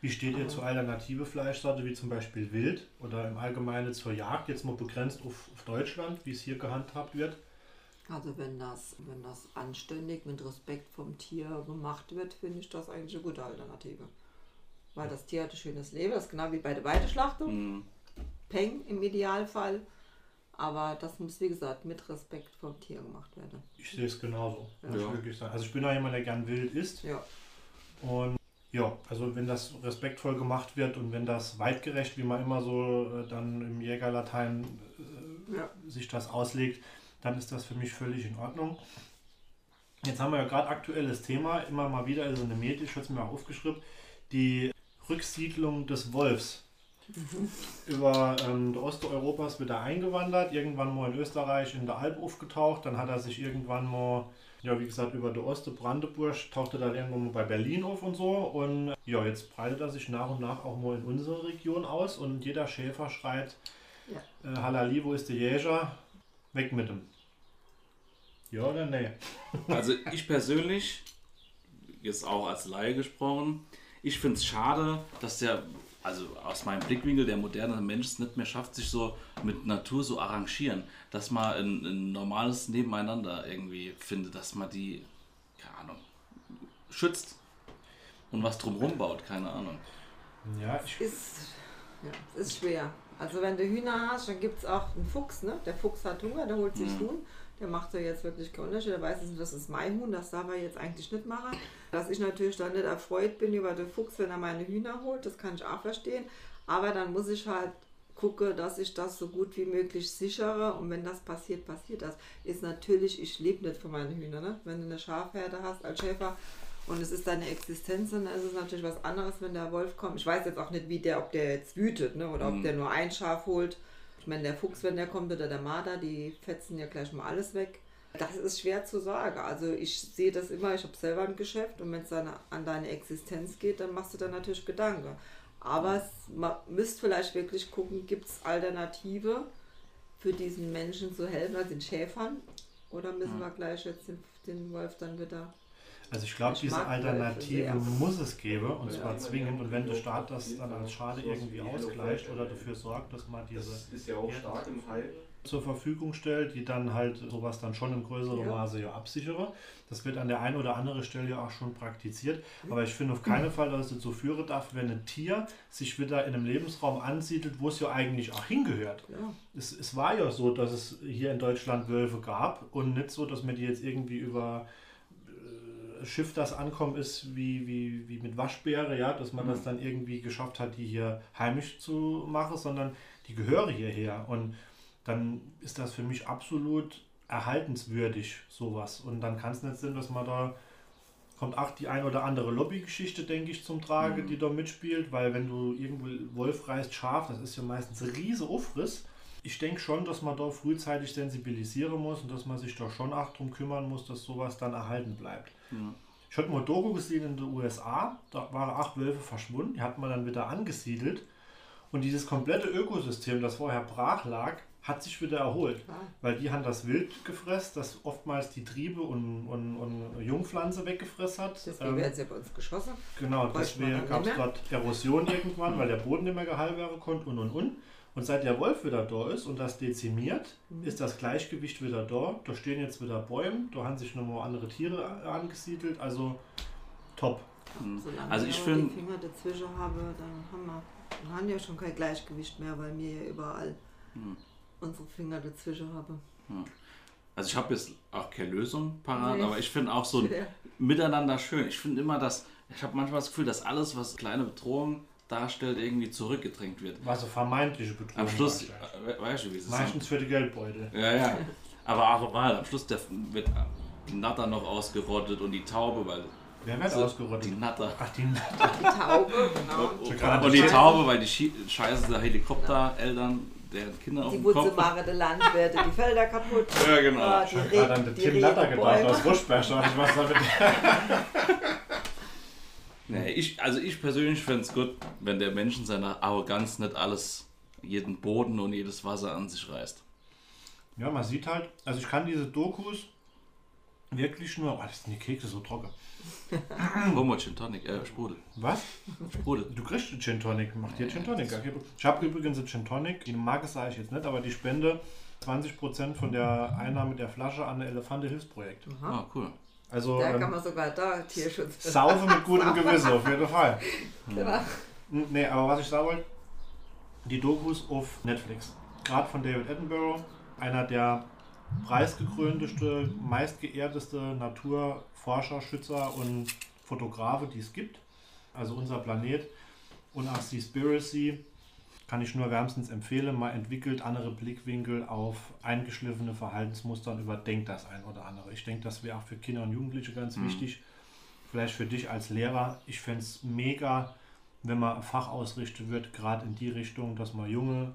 Speaker 1: Wie steht ihr zur alternative Fleischsorte, wie zum Beispiel Wild oder im Allgemeinen zur Jagd, jetzt mal begrenzt auf, auf Deutschland, wie es hier gehandhabt wird?
Speaker 3: Also wenn das, wenn das anständig mit Respekt vom Tier gemacht wird, finde ich das eigentlich eine gute Alternative. Weil das Tier hat ein schönes Leben, das ist genau wie bei der Weiteschlachtung.
Speaker 2: Mhm.
Speaker 3: Peng im Idealfall. Aber das muss, wie gesagt, mit Respekt vom Tier gemacht werden.
Speaker 1: Ich sehe es genauso, muss
Speaker 2: Ja.
Speaker 1: ich wirklich sagen. Also ich bin auch jemand, der gern wild isst.
Speaker 3: Ja.
Speaker 1: Und ja, also wenn das respektvoll gemacht wird und wenn das weitgerecht, wie man immer so äh, dann im Jägerlatein äh,
Speaker 3: Ja.
Speaker 1: sich das auslegt, dann ist das für mich völlig in Ordnung. Jetzt haben wir ja gerade aktuelles Thema, immer mal wieder ist in den Medien, ich habe es mir auch aufgeschrieben, die Rücksiedlung des Wolfs. Über ähm, der Osteuropas wird er eingewandert, irgendwann mal in Österreich in der Alp aufgetaucht, dann hat er sich irgendwann mal, ja wie gesagt, über der Oste Brandenburg, tauchte dann irgendwann mal bei Berlin auf und so und ja, jetzt breitet er sich nach und nach auch mal in unsere Region aus und jeder Schäfer schreit,
Speaker 3: Ja.
Speaker 1: äh, Halali, wo ist der Jäger? Weg mit ihm. Ja oder nee?
Speaker 2: Also ich persönlich, jetzt auch als Laie gesprochen, ich finde es schade, dass der, also aus meinem Blickwinkel, der moderne Mensch es nicht mehr schafft, sich so mit Natur so arrangieren, dass man ein, ein normales Nebeneinander irgendwie findet, dass man die, keine Ahnung, schützt und was drumherum baut, keine Ahnung.
Speaker 1: Ja, ich,
Speaker 3: Ist, ja, es ist schwer. Also wenn du Hühner hast, dann gibt es auch einen Fuchs, ne? Der Fuchs hat Hunger, der holt sich
Speaker 2: Mhm.
Speaker 3: Huhn. Der macht ja jetzt wirklich keinen Unterschied. Der weiß, das ist mein Huhn, das darf er jetzt eigentlich nicht machen. Dass ich natürlich dann nicht erfreut bin über den Fuchs, wenn er meine Hühner holt, das kann ich auch verstehen. Aber dann muss ich halt gucken, dass ich das so gut wie möglich sichere. Und wenn das passiert, passiert das. Ist natürlich, ich lebe nicht von meinen Hühnern. Ne? Wenn du eine Schafherde hast als Schäfer, und es ist deine Existenz, dann ist es natürlich was anderes, wenn der Wolf kommt. Ich weiß jetzt auch nicht, wie der, ob der jetzt wütet, ne? oder ob
Speaker 2: Mhm.
Speaker 3: der nur ein Schaf holt. Ich meine, der Fuchs, wenn der kommt, oder der Marder, die fetzen ja gleich mal alles weg. Das ist schwer zu sagen. Also ich sehe das immer, ich habe selber ein Geschäft und wenn es dann an deine Existenz geht, dann machst du dann natürlich Gedanken. Aber es, man müsste vielleicht wirklich gucken, gibt es Alternative für diesen Menschen zu helfen, also den Schäfern? Oder müssen wir gleich jetzt den, den Wolf dann wieder
Speaker 1: also ich glaube, diese Alternative muss es geben und zwar zwingend. Und wenn der Staat das dann als Schade irgendwie ausgleicht oder dafür sorgt, dass man diese
Speaker 4: Das ist ja auch stark im Hype.
Speaker 1: zur Verfügung stellt, die dann halt sowas dann schon in größerem. Maße ja absichere. Das wird an der einen oder anderen Stelle ja auch schon praktiziert. Aber ich finde auf keinen Fall, dass es dazu führen darf, wenn ein Tier sich wieder in einem Lebensraum ansiedelt, wo es ja eigentlich auch hingehört.
Speaker 3: Ja.
Speaker 1: Es, es war ja so, dass es hier in Deutschland Wölfe gab und nicht so, dass man die jetzt irgendwie über Schiff, das ankommen ist, wie, wie, wie mit Waschbäre, ja, dass man das dann irgendwie geschafft hat, die hier heimisch zu machen, sondern die gehören hierher. Und dann ist das für mich absolut erhaltenswürdig, sowas. Und dann kann es nicht sein, dass man da kommt auch die ein oder andere Lobbygeschichte, denke ich, zum Trage, die da mitspielt, weil wenn du irgendwo Wolf reißt, Schaf, das ist ja meistens riese Aufriss. Ich denke schon, dass man da frühzeitig sensibilisieren muss und dass man sich da schon auch drum kümmern muss, dass sowas dann erhalten bleibt. Ich hatte mal Doku gesehen in den USA, da waren acht Wölfe verschwunden, die hat man dann wieder angesiedelt und dieses komplette Ökosystem, das vorher brach lag, hat sich wieder erholt.
Speaker 3: Klar.
Speaker 1: Weil die haben das Wild gefressen, das oftmals die Triebe und, und, und Jungpflanze weggefressen hat.
Speaker 3: Deswegen
Speaker 1: Ähm,
Speaker 3: werden sie ja bei uns geschossen.
Speaker 1: Genau, deswegen gab es dort Erosion irgendwann, weil der Boden nicht mehr gehalten werden konnte und und und. Und seit der Wolf wieder da ist und das dezimiert,
Speaker 3: Mhm.
Speaker 1: ist das Gleichgewicht wieder da. Da stehen jetzt wieder Bäume, da haben sich nochmal andere Tiere angesiedelt, also top.
Speaker 2: Mhm.
Speaker 3: Solange
Speaker 2: Also ich
Speaker 3: die
Speaker 2: finde,
Speaker 3: Finger dazwischen habe, dann haben wir, wir haben ja schon kein Gleichgewicht mehr, weil wir ja überall
Speaker 2: Hm.
Speaker 3: unsere Finger dazwischen haben.
Speaker 2: also ich habe jetzt auch keine Lösung parat,
Speaker 3: Nee.
Speaker 2: aber ich finde auch so [laughs] ein
Speaker 3: Ja.
Speaker 2: Miteinander schön. Ich finde immer, dass, ich habe manchmal das Gefühl, dass alles, was kleine Bedrohung darstellt, irgendwie zurückgedrängt wird.
Speaker 1: War so vermeintliche Bedrohung.
Speaker 2: Am Schluss, äh, weißt du, wie es ist?
Speaker 1: Meistens für die Geldbeutel.
Speaker 2: Ja, ja. Aber auch mal, am Schluss der, wird die Natter noch ausgerottet und die Taube, weil
Speaker 1: Wer wird
Speaker 2: So,
Speaker 1: ausgerottet?
Speaker 2: Die Natter.
Speaker 1: Ach, die [laughs]
Speaker 3: Die Taube, genau.
Speaker 2: Und die. Taube, weil die Scheiße der Helikoptereltern, deren Kinder auf
Speaker 3: Die
Speaker 2: dem Kopf.
Speaker 3: Wurzelware der Landwirte, die Felder kaputt.
Speaker 2: Ja, genau.
Speaker 3: Ah,
Speaker 1: Ich
Speaker 3: die
Speaker 1: habe gerade an den
Speaker 3: die
Speaker 1: Tim Natter gedacht aus Ruschberg. Ich was damit. [laughs]
Speaker 2: Nee, ich, also ich persönlich fände es gut, wenn der Mensch in seiner Arroganz nicht alles, jeden Boden und jedes Wasser an sich reißt.
Speaker 1: Ja, man sieht halt, also ich kann diese Dokus wirklich nur. Oh, das sind die Kekse so trocken. [laughs]
Speaker 2: Hol mal Gin Tonic, äh, Sprudel.
Speaker 1: Was?
Speaker 2: Sprudel.
Speaker 1: Du kriegst einen Gin Tonic. Mach dir Gin Tonic. Ich habe übrigens einen Gin Tonic. Die Marke sage ich jetzt nicht, aber die spende 20% von der Einnahme der Flasche an das Elefante-Hilfsprojekt.
Speaker 2: Ah, cool.
Speaker 1: Also
Speaker 3: Da kann
Speaker 1: ähm,
Speaker 3: man sogar da Tierschutz [laughs]
Speaker 1: saufe mit gutem Gewissen, auf jeden Fall. [laughs]
Speaker 3: Genau.
Speaker 1: Nee, aber was ich sagen wollte, die Dokus auf Netflix. Gerade von David Attenborough, einer der preisgekrönteste, meistgeehrteste Naturforscher, Schützer und Fotografe, die es gibt. Also unser Planet und auch Seaspiracy kann ich nur wärmstens empfehlen. Man entwickelt andere Blickwinkel auf eingeschliffene Verhaltensmuster und überdenkt das ein oder andere. Ich denke, das wäre auch für Kinder und Jugendliche ganz wichtig. Vielleicht für dich als Lehrer. Ich fände es mega, wenn man ein Fach ausrichten wird, gerade in die Richtung, dass man junge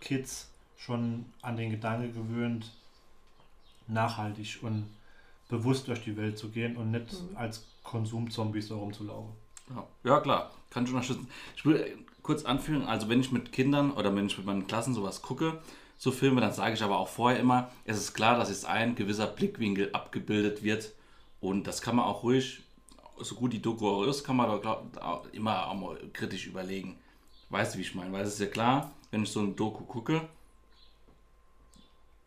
Speaker 1: Kids schon an den Gedanke gewöhnt, nachhaltig und bewusst durch die Welt zu gehen und nicht als Konsumzombies so rumzulaufen.
Speaker 2: Ja, ja klar, kann ich unterstützen. Ich will kurz anführen, also wenn ich mit Kindern oder wenn ich mit meinen Klassen sowas gucke, so Filme, dann sage ich aber auch vorher immer, es ist klar, dass jetzt ein gewisser Blickwinkel abgebildet wird und das kann man auch ruhig, so gut die Doku auch ist, kann man da glaub, immer auch mal kritisch überlegen. Weißt du, wie ich meine? Weil es ist ja klar, wenn ich so eine Doku gucke,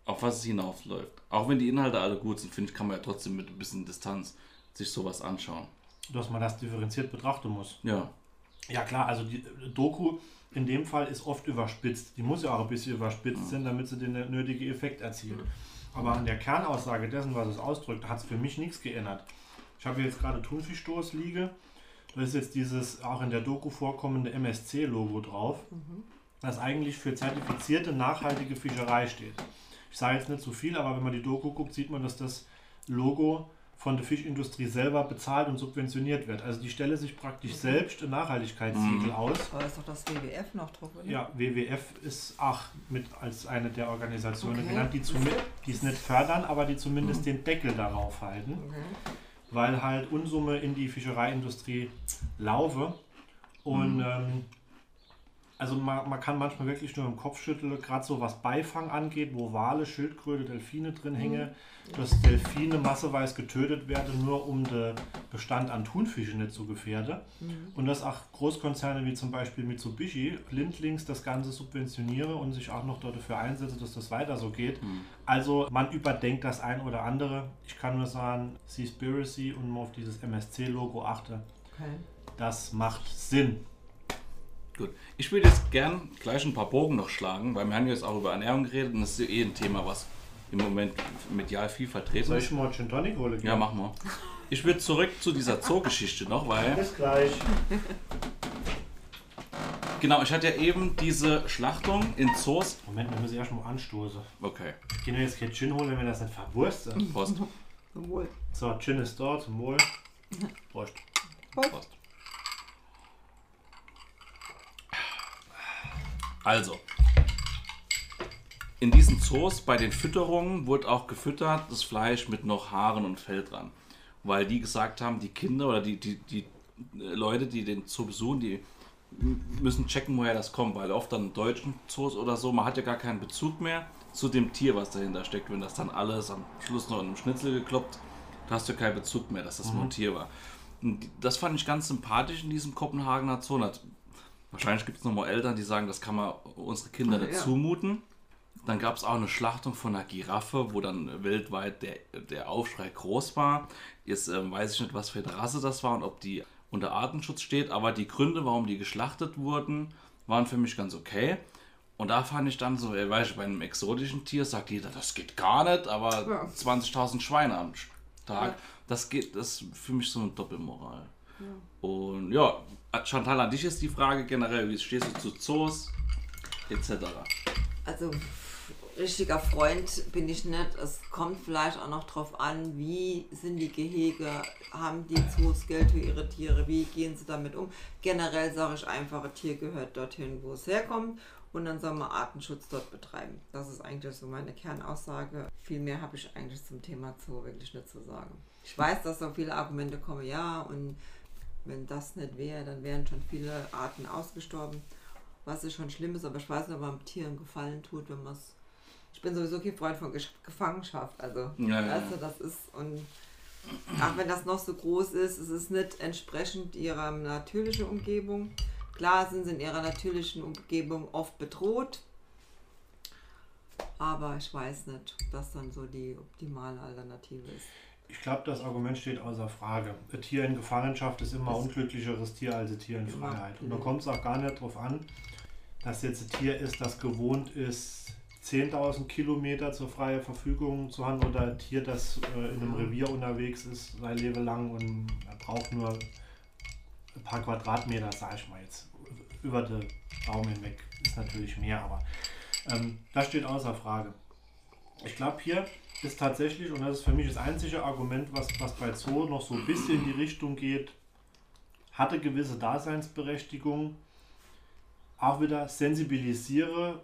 Speaker 2: auf was es hinausläuft. Auch wenn die Inhalte alle gut sind, finde ich, kann man ja trotzdem mit ein bisschen Distanz sich sowas anschauen.
Speaker 1: Dass man das differenziert betrachten muss.
Speaker 2: Ja.
Speaker 1: Ja klar, also die Doku in dem Fall ist oft überspitzt. Die muss ja auch ein bisschen überspitzt sein, damit sie den nötigen Effekt erzielt. Aber an der Kernaussage dessen, was es ausdrückt, hat es für mich nichts geändert. Ich habe jetzt gerade Thunfischstoß liege. Da ist jetzt dieses auch in der Doku vorkommende MSC-Logo drauf, das eigentlich für zertifizierte nachhaltige Fischerei steht. Ich sage jetzt nicht so viel, aber wenn man die Doku guckt, sieht man, dass das Logo von der Fischindustrie selber bezahlt und subventioniert wird. Also die stelle sich praktisch selbst ein Nachhaltigkeitssiegel aus.
Speaker 3: Aber ist doch das WWF noch drauf, oder?
Speaker 1: Ja, WWF ist auch mit als eine der Organisationen
Speaker 3: Okay.
Speaker 1: genannt, die, es nicht fördern, aber die zumindest den Deckel darauf halten,
Speaker 3: Okay.
Speaker 1: weil halt Unsumme in die Fischereiindustrie laufe. Und ähm, also man, man kann manchmal wirklich nur im Kopf schütteln, gerade so was Beifang angeht, wo Wale, Schildkröte, Delfine drin hängen, dass Delfine masseweise getötet werden, nur um den Bestand an Thunfischen nicht zu gefährden. Und dass auch Großkonzerne wie zum Beispiel Mitsubishi blindlings das Ganze subventionieren und sich auch noch dafür einsetzen, dass das weiter so geht. Also man überdenkt das ein oder andere. Ich kann nur sagen, Seaspiracy und mal auf dieses MSC-Logo achte.
Speaker 3: Okay.
Speaker 1: Das macht Sinn.
Speaker 2: Gut. Ich würde jetzt gern gleich ein paar Bogen noch schlagen, weil wir haben jetzt auch über Ernährung geredet und das ist eh ein Thema, was im Moment medial viel vertreten
Speaker 1: Soll
Speaker 2: ist.
Speaker 1: ich mal Gin Tonic holen?
Speaker 2: Ja, mach mal. Ich würde zurück zu dieser Zoogeschichte noch, weil,
Speaker 1: Bis gleich.
Speaker 2: genau, ich hatte ja eben diese Schlachtung in Zoos.
Speaker 1: Moment, wir müssen erst mal anstoßen.
Speaker 2: Okay,
Speaker 1: Gehen wir jetzt kein Gin holen, wenn wir das nicht verwursten.
Speaker 2: Prost.
Speaker 3: Zum Wohl.
Speaker 1: So, Gin ist dort, zum Wohl.
Speaker 2: Prost.
Speaker 3: Prost.
Speaker 2: Prost. Also, in diesen Zoos bei den Fütterungen wurde auch gefüttert das Fleisch mit noch Haaren und Fell dran. Weil die gesagt haben, die Kinder oder die, die, die äh, Leute, die den Zoo besuchen, die müssen checken, woher das kommt. Weil oft dann in deutschen Zoos oder so, man hat ja gar keinen Bezug mehr zu dem Tier, was dahinter steckt. Wenn das dann alles am Schluss noch in einem Schnitzel gekloppt, da hast du keinen Bezug mehr, dass das nur ein Tier war. Und das fand ich ganz sympathisch in diesem Kopenhagener Zoo. Wahrscheinlich gibt es nochmal Eltern, die sagen, das kann man unsere Kinder
Speaker 3: Ah,
Speaker 2: nicht
Speaker 3: ja.
Speaker 2: zumuten. Dann gab es auch eine Schlachtung von einer Giraffe, wo dann weltweit der, der Aufschrei groß war. Jetzt ähm, weiß ich nicht, was für eine Rasse das war und ob die unter Artenschutz steht, aber die Gründe, warum die geschlachtet wurden, waren für mich ganz okay. Und da fand ich dann so, äh, weißt du, bei einem exotischen Tier sagt jeder, das geht gar nicht, aber
Speaker 3: Ja.
Speaker 2: 20.000 Schweine am Tag,
Speaker 3: Ja.
Speaker 2: das geht, das ist für mich so eine Doppelmoral. Und ja, Chantal, an dich ist die Frage generell, wie stehst du zu Zoos etc.?
Speaker 3: Also richtiger Freund bin ich nicht. Es kommt vielleicht auch noch drauf an, wie sind die Gehege, haben die Zoos Geld für ihre Tiere, wie gehen sie damit um. Generell sage ich einfach, ein Tier gehört dorthin, wo es herkommt und dann soll man Artenschutz dort betreiben. Das ist eigentlich so meine Kernaussage. Viel mehr habe ich eigentlich zum Thema Zoo wirklich nicht zu sagen. Ich weiß, dass so viele Argumente kommen, ja, und wenn das nicht wäre, dann wären schon viele Arten ausgestorben. Was ist schon schlimm ist, aber ich weiß nicht, ob man Tieren Gefallen tut, wenn man es. Ich bin sowieso kein Freund von Gesch- Gefangenschaft. Also,
Speaker 2: Ja, ja,
Speaker 3: weißt du, das ist. Und auch wenn das noch so groß ist, es ist nicht entsprechend ihrer natürlichen Umgebung. Klar sind sie in ihrer natürlichen Umgebung oft bedroht. Aber ich weiß nicht, ob das dann so die optimale Alternative ist.
Speaker 1: Ich glaube, das Argument steht außer Frage. Ein Tier in Gefangenschaft ist immer ein unglücklicheres Tier als ein Tier in. Freiheit. Und da kommt es auch gar nicht darauf an, dass jetzt ein Tier ist, das gewohnt ist, 10.000 Kilometer zur freien Verfügung zu haben oder ein Tier, das äh, in einem Revier unterwegs ist sein Leben lang und braucht nur ein paar Quadratmeter, sag ich mal jetzt, über den Baum hinweg. Ist natürlich mehr, aber ähm, das steht außer Frage. Ich glaube, hier ist tatsächlich, und das ist für mich das einzige Argument, was, was bei Zoo noch so ein bisschen in die Richtung geht, hatte gewisse Daseinsberechtigung, auch wieder sensibilisiere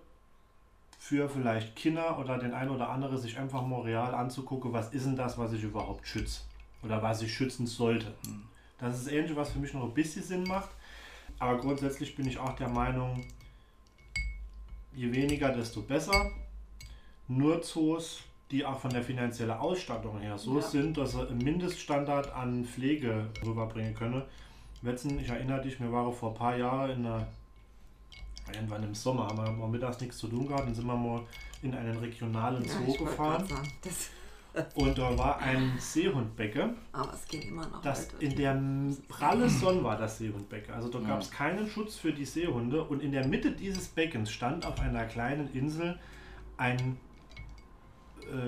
Speaker 1: für vielleicht Kinder oder den einen oder anderen, sich einfach mal real anzugucken, was ist denn das, was ich überhaupt schütze oder was ich schützen sollte. Das ist ähnlich, was für mich noch ein bisschen Sinn macht, aber grundsätzlich bin ich auch der Meinung, je weniger, desto besser. Nur Zoos, die auch von der finanziellen Ausstattung her so
Speaker 3: Ja.
Speaker 1: sind, dass sie einen Mindeststandard an Pflege rüberbringen können. Wetzen, ich erinnere dich, wir waren vor ein paar Jahren in einer, irgendwann im Sommer, haben wir mal mittags nichts zu tun gehabt, dann sind wir mal in einen regionalen Zoo
Speaker 3: wollte
Speaker 1: gefahren [laughs] und da war ein Seehundbecke.
Speaker 3: aber es geht immer noch
Speaker 1: Das
Speaker 3: weiter.
Speaker 1: in der pralle Sonne war das Seehundbecken. Also da
Speaker 2: Ja.
Speaker 1: gab es keinen Schutz für die Seehunde und in der Mitte dieses Beckens stand auf einer kleinen Insel ein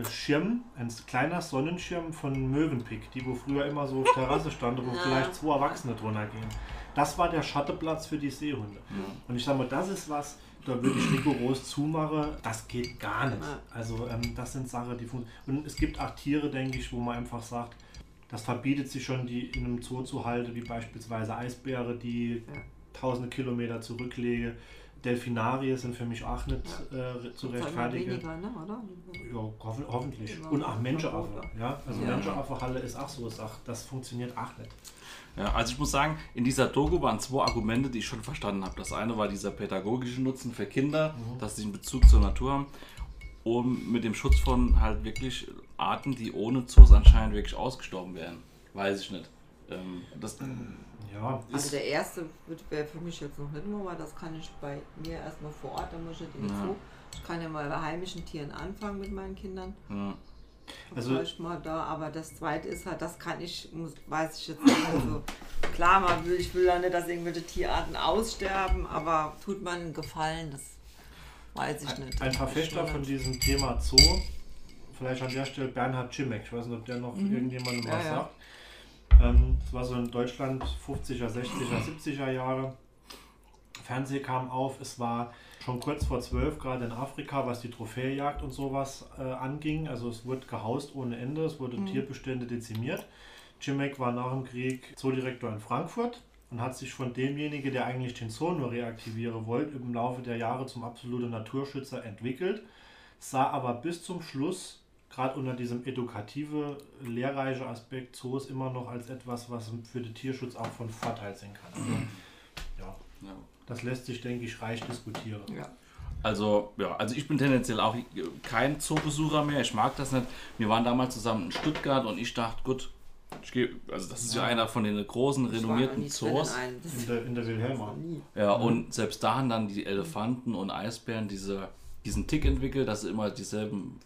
Speaker 1: Schirm, ein kleiner Sonnenschirm von Mövenpick, die wo früher immer so auf Terrasse stand, wo [laughs]
Speaker 3: Ja.
Speaker 1: vielleicht zwei Erwachsene drunter gehen. Das war der Schatteplatz für die Seehunde. Und ich sage mal, das ist was, da würde ich rigoros zumachen, das geht gar nicht.
Speaker 3: Ja.
Speaker 1: Also ähm, das sind Sachen, die funktionieren. Und es gibt auch Tiere, denke ich, wo man einfach sagt, das verbietet sich schon, die in einem Zoo zu halten, wie beispielsweise Eisbäre, die
Speaker 3: Ja.
Speaker 1: tausende Kilometer zurücklege. Delfinarien sind für mich auch nicht äh, zu rechtfertigen.
Speaker 3: weniger, ne, oder?
Speaker 1: Ja, hoffen, hoffentlich.
Speaker 3: Ja,
Speaker 1: Und auch Menschenaffe.
Speaker 3: Verbote.
Speaker 1: Ja? Also
Speaker 3: Ja.
Speaker 1: Menschenaffenhalle ist auch so eine Sache. Das funktioniert auch nicht.
Speaker 2: Ja, also ich muss sagen, in dieser Doku waren zwei Argumente, die ich schon verstanden habe. Das eine war dieser pädagogische Nutzen für Kinder, dass sie einen Bezug zur Natur haben. Und mit dem Schutz von halt wirklich Arten, die ohne Zoos anscheinend wirklich ausgestorben wären. Weiß ich nicht. Ähm, das,
Speaker 1: Ja,
Speaker 3: Also der erste wäre für mich jetzt noch nicht nur, weil das kann ich bei mir erstmal vor Ort, da muss ich den
Speaker 2: Ja.
Speaker 3: Zoo. Ich kann ja mal bei heimischen Tieren anfangen mit meinen Kindern.
Speaker 2: ja.
Speaker 1: Also-
Speaker 3: ich mal da, aber das zweite ist halt, das kann ich, muss, weiß ich jetzt nicht. Also klar, man will, ich will ja nicht, dass irgendwelche Tierarten aussterben, aber tut man einen Gefallen, das weiß ich nicht.
Speaker 1: ein Verfechter von diesem Thema Zoo, vielleicht an der Stelle Bernhard Cimek, ich weiß nicht, ob der noch irgendjemandem
Speaker 3: Mhm. Ja,
Speaker 1: was
Speaker 3: ja.
Speaker 1: sagt. Ähm, das war so in Deutschland 50er, 60er, 70er Jahre. Fernseh kam auf, es war schon kurz vor zwölf, gerade in Afrika, was die Trophäejagd und sowas äh, anging. Also es wurde gehaust ohne Ende, es wurden Tierbestände dezimiert. Cimek war nach dem Krieg Zoodirektor in Frankfurt und hat sich von demjenigen, der eigentlich den Zoo nur reaktivieren wollte, im Laufe der Jahre zum absoluten Naturschützer entwickelt, sah aber bis zum Schluss, gerade unter diesem edukative, lehrreiche Aspekt Zoos immer noch als etwas, was für den Tierschutz auch von Vorteil sein kann. Also, ja,
Speaker 2: Ja.
Speaker 1: das lässt sich, denke ich, reich diskutieren.
Speaker 3: Ja.
Speaker 2: Also, ja, also ich bin tendenziell auch kein Zoobesucher mehr. Ich mag das nicht. Wir waren damals zusammen in Stuttgart und ich dachte, gut, ich gehe, also das ist ja einer von den großen, renommierten Zoos.
Speaker 3: in
Speaker 1: der, in der Wilhelma.
Speaker 2: Ja, und selbst da haben dann die Elefanten und Eisbären diese, diesen Tick entwickelt, dass sie immer dieselben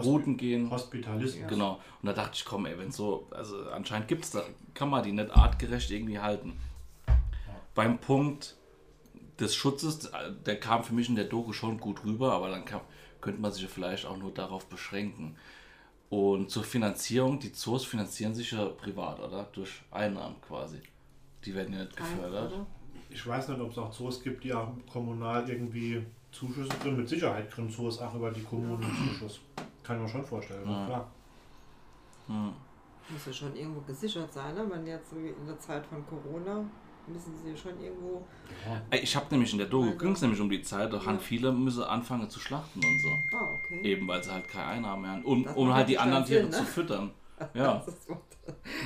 Speaker 2: Routen gehen.
Speaker 1: Hospitalismus.
Speaker 2: Genau. Und da dachte ich, komm, ey, wenn so, also anscheinend gibt's da, kann man die nicht artgerecht irgendwie halten. Beim Punkt des Schutzes, der kam für mich in der Doku schon gut rüber, aber dann kann, könnte man sich ja vielleicht auch nur darauf beschränken. Und zur Finanzierung, die Zoos finanzieren sich ja privat, oder? Durch Einnahmen quasi. Die werden ja nicht gefördert.
Speaker 1: Ich weiß nicht, ob es auch Zoos gibt, die auch kommunal irgendwie Zuschüsse drin, mit Sicherheit kriegen Zoos auch über die Kommunen Zuschuss. Kann ich mir schon vorstellen,
Speaker 2: Ja.
Speaker 1: klar.
Speaker 2: Hm.
Speaker 3: Muss ja schon irgendwo gesichert sein, ne? Wenn jetzt in der Zeit von Corona müssen sie schon irgendwo.
Speaker 2: Ey, Ich habe nämlich in der Doku ging es nämlich um die Zeit, da haben viele müssen anfangen zu schlachten und so.
Speaker 3: Ah, okay.
Speaker 2: Eben weil sie halt keine Einnahmen mehr haben. Um, um halt die anderen
Speaker 3: Sinn,
Speaker 2: Tiere
Speaker 3: ne?
Speaker 2: zu füttern. [laughs] Ja,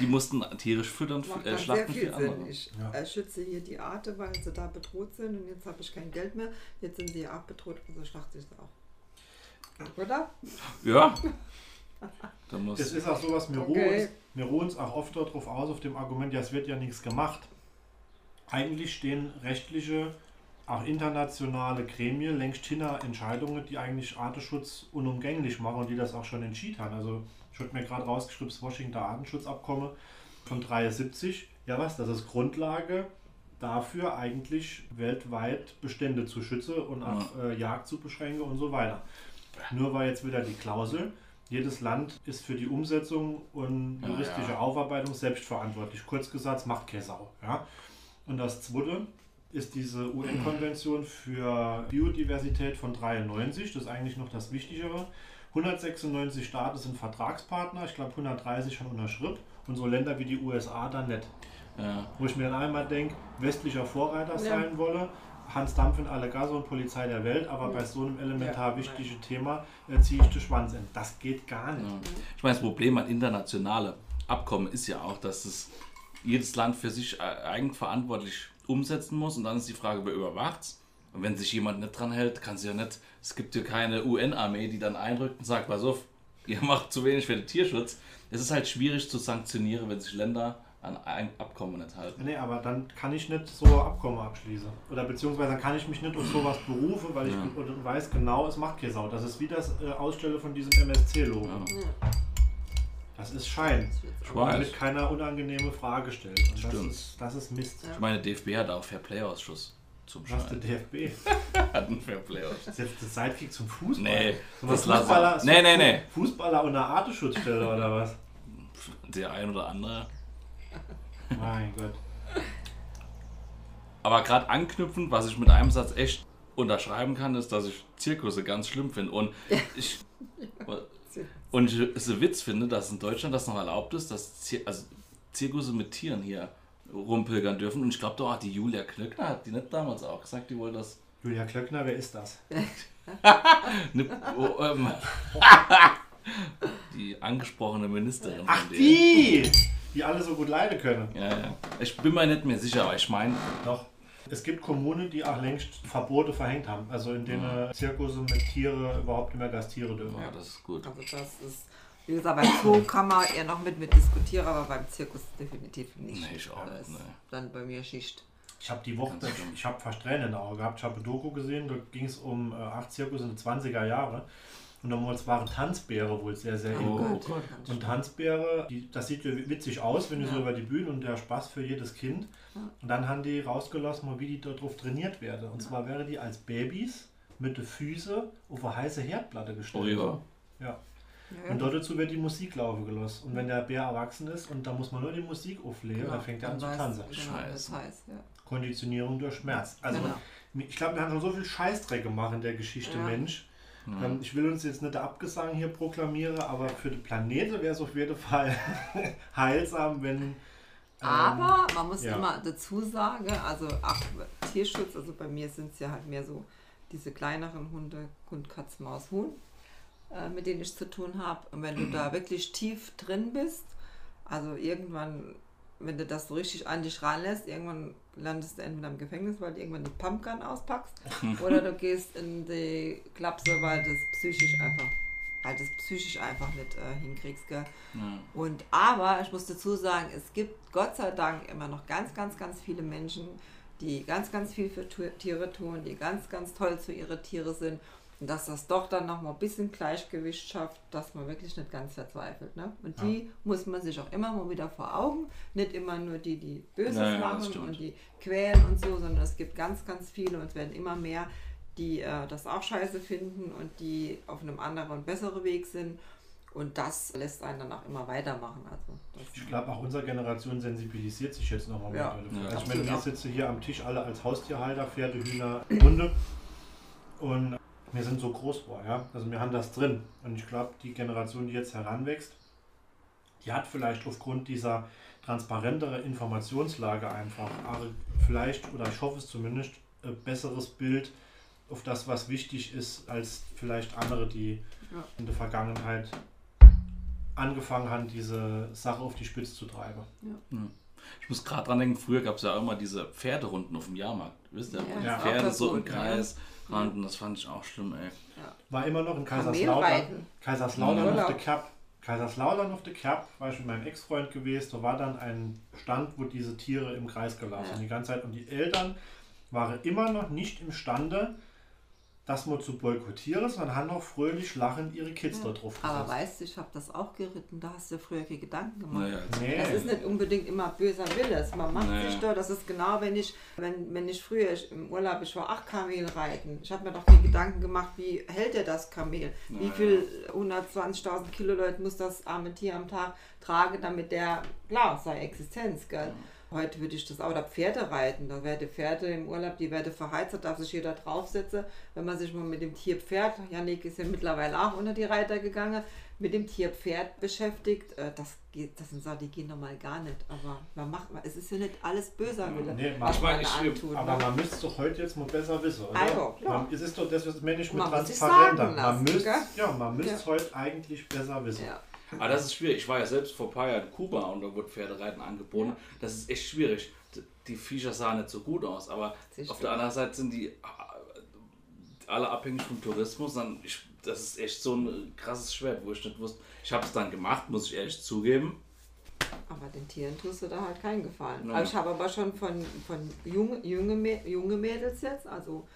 Speaker 2: die mussten tierisch füttern, äh, schlachten
Speaker 3: viel
Speaker 2: für andere.
Speaker 3: Sinn. Ich
Speaker 1: Ja.
Speaker 3: äh, schütze hier die Arte, weil sie da bedroht sind und jetzt habe ich kein Geld mehr. Jetzt sind sie ja auch bedroht, also schlachte ich sie auch. Oder?
Speaker 2: Ja. Da muss.
Speaker 1: Es ist auch sowas, wir,
Speaker 3: Okay.
Speaker 1: ruhen uns, wir ruhen uns auch oft darauf aus, auf dem Argument, ja, es wird ja nichts gemacht. Eigentlich stehen rechtliche, auch internationale Gremien längst hinter Entscheidungen, die eigentlich Artenschutz unumgänglich machen und die das auch schon entschieden haben. Also ich habe mir gerade rausgeschrieben, das Washington Artenschutzabkommen von 73. Ja was, das ist Grundlage dafür eigentlich weltweit Bestände zu schützen und auch äh, Jagd zu beschränken und so weiter. Nur war jetzt wieder die Klausel, jedes Land ist für die Umsetzung und juristische
Speaker 2: ja.
Speaker 1: Aufarbeitung selbst verantwortlich. Kurz gesagt, es macht keine Sau. Ja? Und das zweite ist diese UN-Konvention für Biodiversität von 93. Das ist eigentlich noch das Wichtigere. 196 Staaten sind Vertragspartner, ich glaube 130 schon unterschrieben und so Länder wie die USA dann nicht.
Speaker 2: Ja.
Speaker 1: Wo ich mir dann einmal denke, westlicher Vorreiter
Speaker 3: Ja.
Speaker 1: sein wolle, Hans Dampf in alle Gasse und Polizei der Welt, aber bei so einem elementar
Speaker 3: Ja,
Speaker 1: wichtigen Thema äh, ziehe ich den Schwanz in. Das geht gar nicht.
Speaker 2: Ja. Ich meine, das Problem an internationale Abkommen ist ja auch, dass es jedes Land für sich äh, eigenverantwortlich umsetzen muss und dann ist die Frage, wer überwacht's? Und wenn sich jemand nicht dran hält, kann es ja nicht, es gibt ja keine UN-Armee, die dann einrückt und sagt, pass auf, ihr [laughs] macht zu wenig für den Tierschutz. Es ist halt schwierig zu sanktionieren, wenn sich Länder an ein Abkommen nicht halten.
Speaker 1: Nee, aber dann kann ich nicht so Abkommen abschließen. Oder beziehungsweise dann kann ich mich nicht auf sowas berufen, weil ich
Speaker 2: Ja.
Speaker 1: weiß genau, es macht keine Sau. Das ist wie das äh, Ausstellen von diesem MSC-Logo.
Speaker 2: Ja.
Speaker 1: Das ist Schein.
Speaker 2: Ich weiß.
Speaker 1: Damit keiner unangenehme Frage stellt. Und das,
Speaker 2: Stimmt.
Speaker 1: ist, das ist Mist.
Speaker 2: Ich meine, DFB hat auch Fair-Play-Ausschuss zum
Speaker 1: Was der. DFB? [laughs]
Speaker 2: Hat einen Fair-Play-Ausschuss.
Speaker 1: Das ist jetzt der Sidekick zum Fußball.
Speaker 2: Nee,
Speaker 1: so
Speaker 2: das
Speaker 1: Fußballer.
Speaker 2: Nee, nee, nee.
Speaker 1: Fußballer und eine Artenschutzstelle oder was?
Speaker 2: Der ein oder andere.
Speaker 1: Mein Gott.
Speaker 2: Aber gerade anknüpfend, was ich mit einem Satz echt unterschreiben kann, ist, dass ich Zirkusse ganz schlimm finde. Und ich, [laughs] und ich es ein Witz finde, dass in Deutschland das noch erlaubt ist, dass Zir also Zirkusse mit Tieren hier rumpilgern dürfen. Und ich glaube doch, die Julia Klöckner hat die nicht damals auch gesagt, die wollte das.
Speaker 1: Julia Klöckner, wer ist das? [laughs]
Speaker 2: Ne, oh, ähm, [laughs] die angesprochene Ministerin.
Speaker 1: Ach, die! Die alle so gut leiden können.
Speaker 2: Ja, ja. Ich bin mir nicht mehr sicher, aber ich meine,
Speaker 1: Doch. Es gibt Kommunen, die auch längst Verbote verhängt haben. Also in denen Zirkusse mit Tiere überhaupt nicht mehr gastieren dürfen.
Speaker 2: ja, das ist gut.
Speaker 3: Also das ist, wie gesagt, beim Zoo kann man eher noch mit, mit diskutieren, aber beim Zirkus definitiv nicht.
Speaker 2: Nee, ich auch
Speaker 3: Da
Speaker 2: nicht,
Speaker 3: ist
Speaker 2: nee.
Speaker 3: Dann bei mir Schicht.
Speaker 1: Ich habe die Woche, ich habe fast Tränen in den Augen gehabt. Ich habe eine Doku gesehen, da ging es um äh, acht Zirkus in den 20er Jahre. Und damals waren Tanzbäre wohl sehr, sehr in.
Speaker 2: Oh,
Speaker 3: Gut.
Speaker 2: Gott.
Speaker 1: Und Tanzbäre, die, das sieht ja witzig aus, wenn die so
Speaker 3: Ja.
Speaker 1: über die Bühne und der Spaß für jedes Kind. Und dann haben die rausgelassen, mal wie die darauf trainiert werden. Und zwar wäre die als Babys mit den Füßen auf eine heiße Herdplatte gestellt.
Speaker 2: Oh, ja.
Speaker 1: Ja.
Speaker 3: Ja,
Speaker 1: Und dort dazu wird die Musik laufen gelassen. Und wenn der Bär erwachsen ist und da muss man nur die Musik auflegen,
Speaker 3: genau.
Speaker 1: dann fängt er an zu tanzen.
Speaker 3: Genau, das
Speaker 2: Scheiße.
Speaker 3: heißt, ja.
Speaker 1: Konditionierung durch Schmerz. Also
Speaker 3: Genau.
Speaker 1: ich glaube, wir haben schon so viel Scheißdreck gemacht in der Geschichte
Speaker 3: Ja.
Speaker 1: Mensch. Ähm, ich will uns jetzt nicht der Abgesang hier proklamieren, aber für die Planete wäre es auf jeden Fall [laughs] heilsam, wenn. ähm,
Speaker 3: Aber man muss
Speaker 1: ja.
Speaker 3: immer dazu sagen, also ach, Tierschutz, also bei mir sind es ja halt mehr so diese kleineren Hunde, Hund, Katz, Maus, Huhn, äh, mit denen ich zu tun habe. Und wenn du da [clears throat] wirklich tief drin bist, also irgendwann, wenn du das so richtig an dich ranlässt, irgendwann landest du entweder im Gefängnis, weil du irgendwann die Pumpgun auspackst, [laughs] oder du gehst in die Klapse, weil das psychisch einfach, weil das psychisch einfach nicht äh, hinkriegst, gell?
Speaker 2: Ja.
Speaker 3: Und aber ich muss dazu sagen, es gibt Gott sei Dank immer noch ganz, ganz, ganz viele Menschen, die ganz, ganz viel für Tiere tun, die ganz, ganz toll zu ihren Tiere sind. Und dass das doch dann noch mal ein bisschen Gleichgewicht schafft, dass man wirklich nicht ganz verzweifelt. Ne? Und die muss man sich auch immer mal wieder vor Augen. Nicht immer nur die, die Böses
Speaker 2: Ja, ja, das
Speaker 3: machen und die quälen und so, sondern es gibt ganz, ganz viele und es werden immer mehr, die äh, das auch scheiße finden und die auf einem anderen und besseren Weg sind. Und das lässt einen dann auch immer weitermachen. Also
Speaker 1: Ich glaube, auch unsere Generation sensibilisiert sich jetzt nochmal
Speaker 3: Ja.
Speaker 2: Ja,
Speaker 1: also ich meine, wir sitzen hier am Tisch alle als Haustierhalter, Pferde, Hühner, Hunde. Und wir sind so groß vor, ja. Also wir haben das drin. Und ich glaube, die Generation, die jetzt heranwächst, die hat vielleicht aufgrund dieser transparentere Informationslage einfach vielleicht, oder ich hoffe es zumindest, ein besseres Bild auf das, was wichtig ist, als vielleicht andere, die ja. in der Vergangenheit angefangen haben, diese Sache auf die Spitze zu treiben. Ja.
Speaker 2: Ich muss gerade dran denken, früher gab es ja auch immer diese Pferderunden auf dem Jahrmarkt. Wisst ihr? Ja, Pferde so im Kreis ja. Rannten, das fand ich auch schlimm, ey.
Speaker 1: War immer noch in Kaiserslautern. Kaiserslautern auf der Cap. Kaiserslautern auf der Cap war ich mit meinem Ex-Freund gewesen. Da war dann ein Stand, wo diese Tiere im Kreis gelaufen sind, die ganze Zeit. Und die Eltern waren immer noch nicht imstande, das mal zu boykottieren, sondern haben auch fröhlich lachend ihre Kids ja. da drauf
Speaker 3: gesetzt. Aber weißt du, ich habe das auch geritten, da hast du früher keine Gedanken gemacht. Naja, nee. Das ist nicht unbedingt immer böser Wille. Man macht naja. sich da, das ist genau, wenn ich, wenn, wenn ich früher ich, im Urlaub, ich war acht Kamel reiten. Ich habe mir doch keine Gedanken gemacht, wie hält er das Kamel? Naja. Wie viel 120.000 Kilo Leute muss das arme Tier am Tag tragen, damit der, klar, seine Existenz, gell? Ja. Heute würde ich das auch, oder Pferde reiten. Da werde Pferde im Urlaub, die werde verheizt, da darf sich jeder draufsetzen. Wenn man sich mal mit dem Tier Pferd, Janik ist ja mittlerweile auch unter die Reiter gegangen, mit dem Tier Pferd beschäftigt, äh, das geht, das sind Sachen, die gehen normal gar nicht. Aber man macht es ist ja nicht alles böser Wille. Nee,
Speaker 1: was man antut, aber ne? man müsste es doch heute jetzt mal besser wissen, oder? Also, klar. Man, es ist doch das, was mit transparenter. Man müsste ja, man müsste es ja. heute eigentlich besser wissen. Ja.
Speaker 2: Aber das ist schwierig. Ich war ja selbst vor ein paar Jahren in Kuba und da wurde Pferdereiten angeboten. Das ist echt schwierig. Die Viecher sahen nicht so gut aus, aber auf der anderen Seite sind die alle abhängig vom Tourismus. Dann ich, das ist echt so ein krasses Schwert, wo ich nicht wusste. Ich habe es dann gemacht, muss ich ehrlich zugeben.
Speaker 3: Aber den Tieren tust du da halt keinen Gefallen. Ja. Aber ich habe aber schon von, von junge, junge, junge Mädels jetzt, also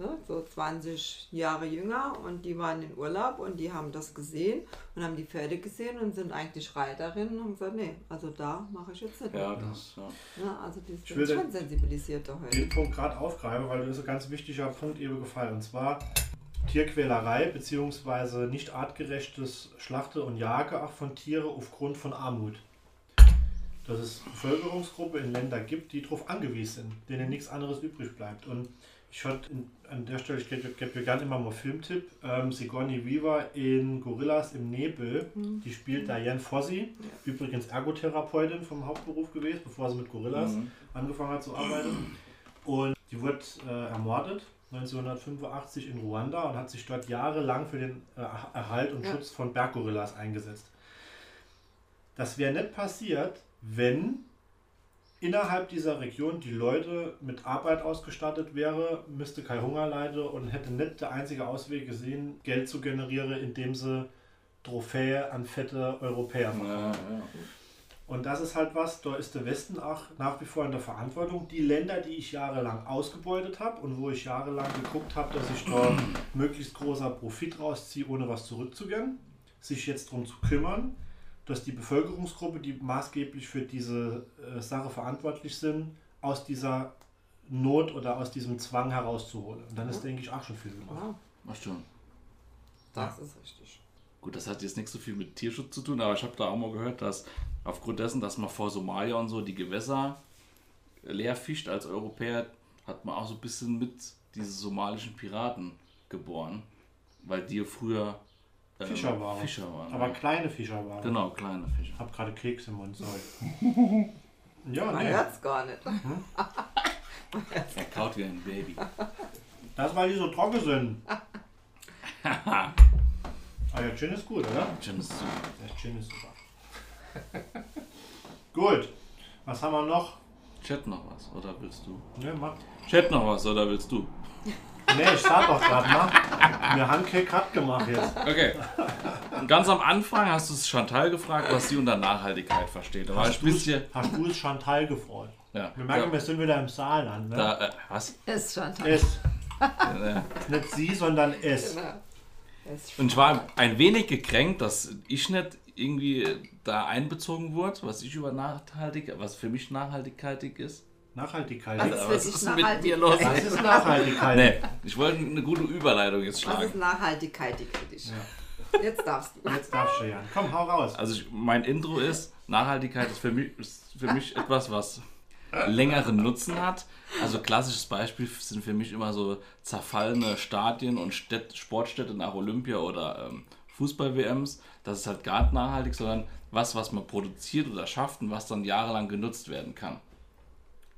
Speaker 3: ne, so 20 Jahre jünger und die waren in Urlaub und die haben das gesehen und haben die Pferde gesehen und sind eigentlich Reiterinnen und haben gesagt, nee, also da mache ich jetzt nicht.
Speaker 2: Ja, das,
Speaker 3: ja. ja also die sind schon sensibilisierter
Speaker 1: heute. Den Punkt gerade aufgreifen, weil das ist ein ganz wichtiger Punkt eben gefallen und zwar Tierquälerei bzw. nicht artgerechtes Schlachte und Jage auch von Tieren aufgrund von Armut dass es Bevölkerungsgruppe in Ländern gibt, die darauf angewiesen sind, denen nichts anderes übrig bleibt. Und ich hatte an der Stelle, ich gebe mir gerne immer mal Filmtipp, ähm, Sigourney Weaver in Gorillas im Nebel, mhm. die spielt Diane Fossi, ja. übrigens Ergotherapeutin vom Hauptberuf gewesen, bevor sie mit Gorillas mhm. angefangen hat zu arbeiten. Und die wurde äh, ermordet 1985 in Ruanda und hat sich dort jahrelang für den äh, Erhalt und ja. Schutz von Berggorillas eingesetzt. Das wäre nicht passiert, wenn innerhalb dieser Region die Leute mit Arbeit ausgestattet wäre, müsste kein Hunger leiden und hätte nicht der einzige Ausweg gesehen, Geld zu generieren, indem sie Trophäe an fette Europäer machen. Ja, ja. Und das ist halt was, da ist der Westen auch nach wie vor in der Verantwortung. Die Länder, die ich jahrelang ausgebeutet habe und wo ich jahrelang geguckt habe, dass ich da [clears throat] möglichst großer Profit rausziehe, ohne was zurückzugeben, sich jetzt darum zu kümmern, dass die Bevölkerungsgruppe, die maßgeblich für diese äh, Sache verantwortlich sind, aus dieser Not oder aus diesem Zwang herauszuholen. Und dann ist, denke ich, auch schon viel gemacht. Ja.
Speaker 2: Ach schon.
Speaker 3: Das ja. ist richtig.
Speaker 2: Gut, das hat jetzt nicht so viel mit Tierschutz zu tun, aber ich habe da auch mal gehört, dass aufgrund dessen, dass man vor Somalia und so die Gewässer leer fischt als Europäer, hat man auch so ein bisschen mit diese somalischen Piraten geboren, weil die früher
Speaker 1: Fischerware.
Speaker 2: Fischerware.
Speaker 1: Aber kleine Fischerware.
Speaker 2: Genau, kleine Fischer.
Speaker 1: Ich habe gerade Keks im Mund, sorry. [laughs]
Speaker 3: ja, Man nee. hört es gar nicht. Hm? [laughs]
Speaker 2: er kaut wie ein Baby.
Speaker 1: Das, weil die so trocken sind. [laughs] ah ja, Gin ist gut, oder?
Speaker 2: Gin ist super.
Speaker 1: Der Gin ist super. gut. Was haben wir noch?
Speaker 2: Chat noch was, oder willst du?
Speaker 1: Ne, mach.
Speaker 2: Chat noch was, oder willst du?
Speaker 1: Nee, ich sag doch gerade mal. Wir haben keinen Cut gemacht jetzt.
Speaker 2: Okay. Und ganz am Anfang hast du es Chantal gefragt, was sie unter Nachhaltigkeit versteht. Da
Speaker 1: hast, du es, hast du es Chantal gefreut?
Speaker 2: Ja.
Speaker 1: Wir merken, ja. wir sind wieder im Saarland. Ne?
Speaker 2: Da, äh, was?
Speaker 3: Es Chantal.
Speaker 1: Es. nicht sie, sondern es. Genau.
Speaker 2: Und ich war ein wenig gekränkt, dass ich nicht irgendwie da einbezogen wurde, was ich über Nachhaltigkeit, was für mich Nachhaltigkeit ist.
Speaker 1: Nachhaltigkeit.
Speaker 3: Was, was ist, ist mit dir los?
Speaker 1: Was ist [laughs] Nachhaltigkeit?
Speaker 2: nee, ich wollte eine gute Überleitung jetzt schlagen.
Speaker 3: Was ist Nachhaltigkeit für dich? Ja. Jetzt darfst du.
Speaker 1: Jetzt darfst du, Jan. Komm, hau raus.
Speaker 2: Also ich, mein Intro ist, Nachhaltigkeit ist für mich, ist für mich etwas, was längeren Nutzen hat. Also klassisches Beispiel sind für mich immer so zerfallene Stadien und Städt, Sportstädte nach Olympia oder ähm, Fußball-WMs. Das ist halt gar nicht nachhaltig, sondern was, was man produziert oder schafft und was dann jahrelang genutzt werden kann.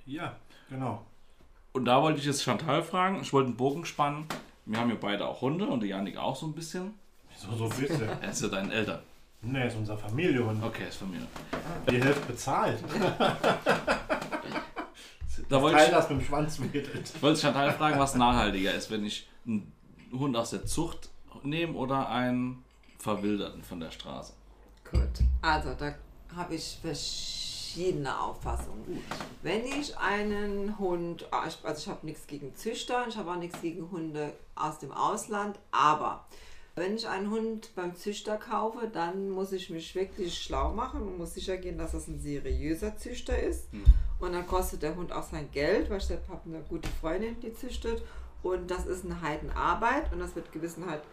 Speaker 1: Ja, genau.
Speaker 2: Und da wollte ich jetzt Chantal fragen. Ich wollte einen Bogen spannen. Wir haben ja beide auch Hunde und der Janik auch so ein bisschen.
Speaker 1: So, so ein bisschen.
Speaker 2: Er ist ja deinen Eltern.
Speaker 1: Ne, ist unser Familienhund.
Speaker 2: Okay, ist von mir.
Speaker 1: Die Hälfte bezahlt. [laughs]
Speaker 2: Da wollte
Speaker 1: Teil
Speaker 2: ich,
Speaker 1: das mit dem Schwanz wedelt.
Speaker 2: wollte ich Chantal fragen, was nachhaltiger ist, wenn ich einen Hund aus der Zucht nehme oder einen verwilderten von der Straße.
Speaker 3: Gut, also da habe ich verschiedene Auffassungen. Wenn ich einen Hund, ah, also ich habe nichts gegen Züchter, ich habe auch nichts gegen Hunde aus dem Ausland, aber wenn ich einen Hund beim Züchter kaufe, dann muss ich mich wirklich schlau machen und muss sicher gehen, dass das ein seriöser Züchter ist. Und dann kostet der Hund auch sein Geld, weil ich habe eine gute Freundin, die züchtet. Und das ist eine Heidenarbeit und das wird gewissenhaft,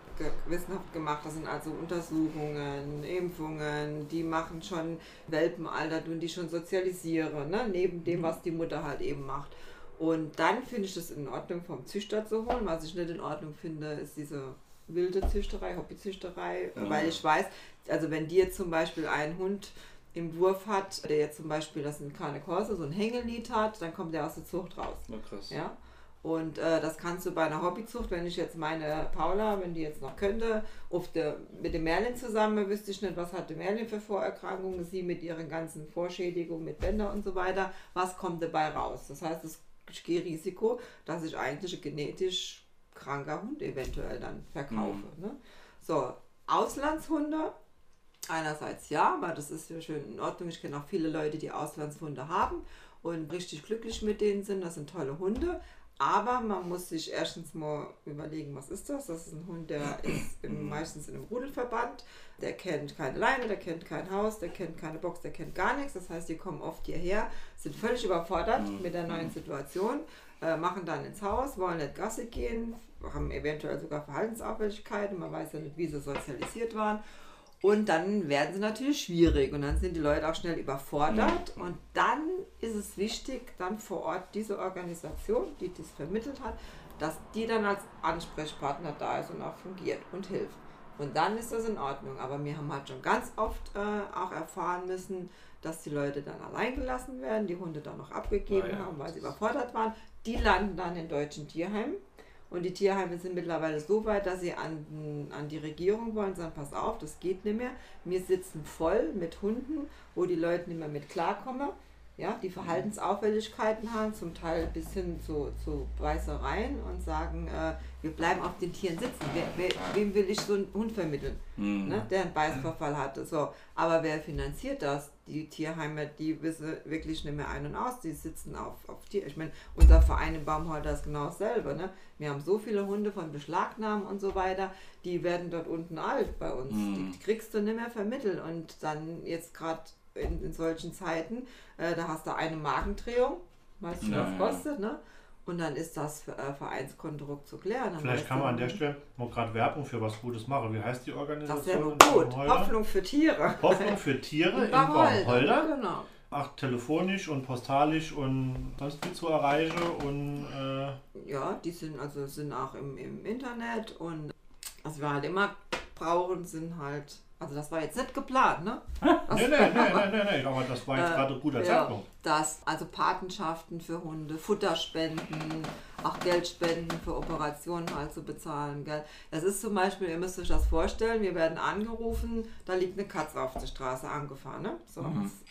Speaker 3: gewissenhaft gemacht. Das sind also Untersuchungen, Impfungen, die machen schon Welpenalter, tun die schon sozialisieren, ne? neben dem, was die Mutter halt eben macht. Und dann finde ich es in Ordnung, vom Züchter zu holen. Was ich nicht in Ordnung finde, ist diese wilde Züchterei, Hobbyzüchterei,
Speaker 2: Ja.
Speaker 3: weil ich weiß, also wenn dir zum Beispiel ein Hund im Wurf hat, der jetzt zum Beispiel, das sind keine Korse, so ein Hängelied hat, dann kommt der aus der Zucht raus.
Speaker 2: Na krass.
Speaker 3: Ja? Und äh, das kannst du bei einer Hobbyzucht, wenn ich jetzt meine Paula, wenn die jetzt noch könnte, auf der, mit dem Merlin zusammen, wüsste ich nicht, was hat der Merlin für Vorerkrankungen, sie mit ihren ganzen Vorschädigungen mit Bänder und so weiter, was kommt dabei raus? Das heißt, es ich gehe Risiko, dass ich eigentlich ein genetisch kranker Hund eventuell dann verkaufe. Ne? So, Auslandshunde, einerseits ja, aber das ist ja schön in Ordnung. Ich kenne auch viele Leute, die Auslandshunde haben und richtig glücklich mit denen sind. Das sind tolle Hunde. Aber man muss sich erstens mal überlegen, was ist das? Das ist ein Hund, der [clears throat] ist im, meistens in einem Rudelverband. Der kennt keine Leine, der kennt kein Haus, der kennt keine Box, der kennt gar nichts. Das heißt, die kommen oft hierher, sind völlig überfordert mit der neuen Situation, äh, machen dann ins Haus, wollen nicht Gasse gehen, haben eventuell sogar Verhaltensauffälligkeiten. Man weiß ja nicht, wie sie sozialisiert waren. Und dann werden sie natürlich schwierig und dann sind die Leute auch schnell überfordert. Und dann ist es wichtig, dann vor Ort diese Organisation, die das vermittelt hat, dass die dann als Ansprechpartner da ist und auch fungiert und hilft. Und dann ist das in Ordnung. Aber wir haben halt schon ganz oft äh, auch erfahren müssen, dass die Leute dann allein gelassen werden, die Hunde dann noch abgegeben
Speaker 2: Ah ja.
Speaker 3: haben, weil sie überfordert waren. Die landen dann in deutschen Tierheimen. Und die Tierheime sind mittlerweile so weit, dass sie an, an die Regierung wollen, sagen, pass auf, das geht nicht mehr. Wir sitzen voll mit Hunden, wo die Leute nicht mehr mit klarkommen. Ja, die Verhaltensauffälligkeiten haben, zum Teil bis hin zu, zu Beißereien und sagen, äh, wir bleiben auf den Tieren sitzen. Wer, wer, wem will ich so einen Hund vermitteln,
Speaker 2: Mhm.
Speaker 3: ne, der einen Beißverfall hatte? So, aber wer finanziert das? Die Tierheime, die wissen wirklich nicht mehr ein und aus, die sitzen auf, auf Tier. Ich meine, unser Verein in Baumholder ist genau dasselbe. Ne? Wir haben so viele Hunde von Beschlagnahmen und so weiter, die werden dort unten alt bei uns. Die, die kriegst du nicht mehr vermittelt. Und dann jetzt gerade in, in solchen Zeiten, äh, da hast du eine Markendrehung, weißt du, was
Speaker 2: ja.
Speaker 3: kostet, ne? Und dann ist das äh, Vereinskonto ruckzuck leer.
Speaker 1: Vielleicht kann man an der Stelle mal gerade Werbung für was Gutes machen. Wie heißt die Organisation?
Speaker 3: Das wäre gut. Hoffnung für Tiere.
Speaker 1: Hoffnung für Tiere [laughs] in
Speaker 3: Baumholder. Genau.
Speaker 1: Ach, telefonisch und postalisch und sonst wie zu erreichen und äh,
Speaker 3: Ja, die sind also sind auch im, im Internet und was wir halt immer brauchen, sind halt, also das war jetzt nicht geplant, ne? [laughs]
Speaker 1: nee, nee, nee, nee, nee, aber das war jetzt
Speaker 3: Äh,
Speaker 1: gerade ein guter
Speaker 3: ja,
Speaker 1: Zeitpunkt.
Speaker 3: Das, also Patenschaften für Hunde, Futterspenden, auch Geldspenden für Operationen halt zu bezahlen. Gell? Das ist zum Beispiel, ihr müsst euch das vorstellen, wir werden angerufen, da liegt eine Katze auf der Straße angefahren. Ne? So,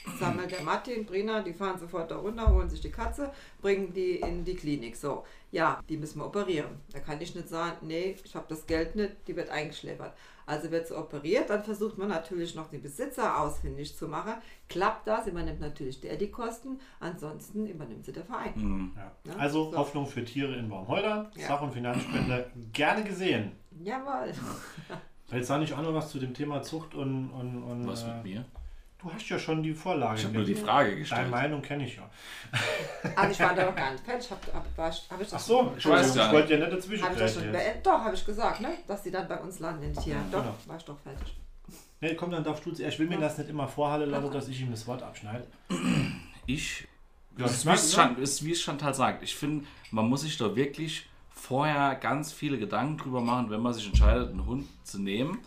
Speaker 3: jetzt sammelt der Martin, Brina, die fahren sofort da runter, holen sich die Katze, bringen die in die Klinik. So, ja, die müssen wir operieren. Da kann ich nicht sagen, nee, ich habe das Geld nicht, die wird eingeschläfert. Also wird sie operiert, dann versucht man natürlich noch den Besitzer ausfindig zu machen. Klappt das, übernimmt natürlich der die Kosten, ansonsten übernimmt sie der Verein.
Speaker 2: Mhm.
Speaker 1: Ja.
Speaker 3: Ja,
Speaker 1: Also
Speaker 3: so.
Speaker 1: Hoffnung für Tiere in Baumholder,
Speaker 3: Ja.
Speaker 1: Sach- und Finanzspende gerne gesehen.
Speaker 3: Jawohl.
Speaker 1: Jetzt sage ich auch noch was zu dem Thema Zucht und. und, und
Speaker 2: Was
Speaker 1: äh,
Speaker 2: mit mir?
Speaker 1: Du hast ja schon die Vorlage.
Speaker 2: Ich habe nur die Frage
Speaker 1: Deine
Speaker 2: gestellt.
Speaker 1: Meinung kenne ich ja.
Speaker 3: Also ich war da noch gar nicht fertig. Hab, hab, war, ich- hab ich das
Speaker 1: Ach so,
Speaker 2: weiß ja
Speaker 1: ich wollte ja nicht dazwischen
Speaker 3: Habe ich das schon? Doch, habe ich gesagt, ne? Dass sie dann bei uns landen in die Tiere. Doch,
Speaker 1: genau.
Speaker 3: war ich doch fertig.
Speaker 1: Nee, komm, dann darfst du zuerst. Ich will mir das nicht immer vorhalten lassen, dass ich ihm das Wort abschneide.
Speaker 2: Ich
Speaker 1: Ja,
Speaker 2: Das ist, wie es wie es Chantal sagt. Ich finde, man muss sich da wirklich vorher ganz viele Gedanken drüber machen, wenn man sich entscheidet, einen Hund zu nehmen.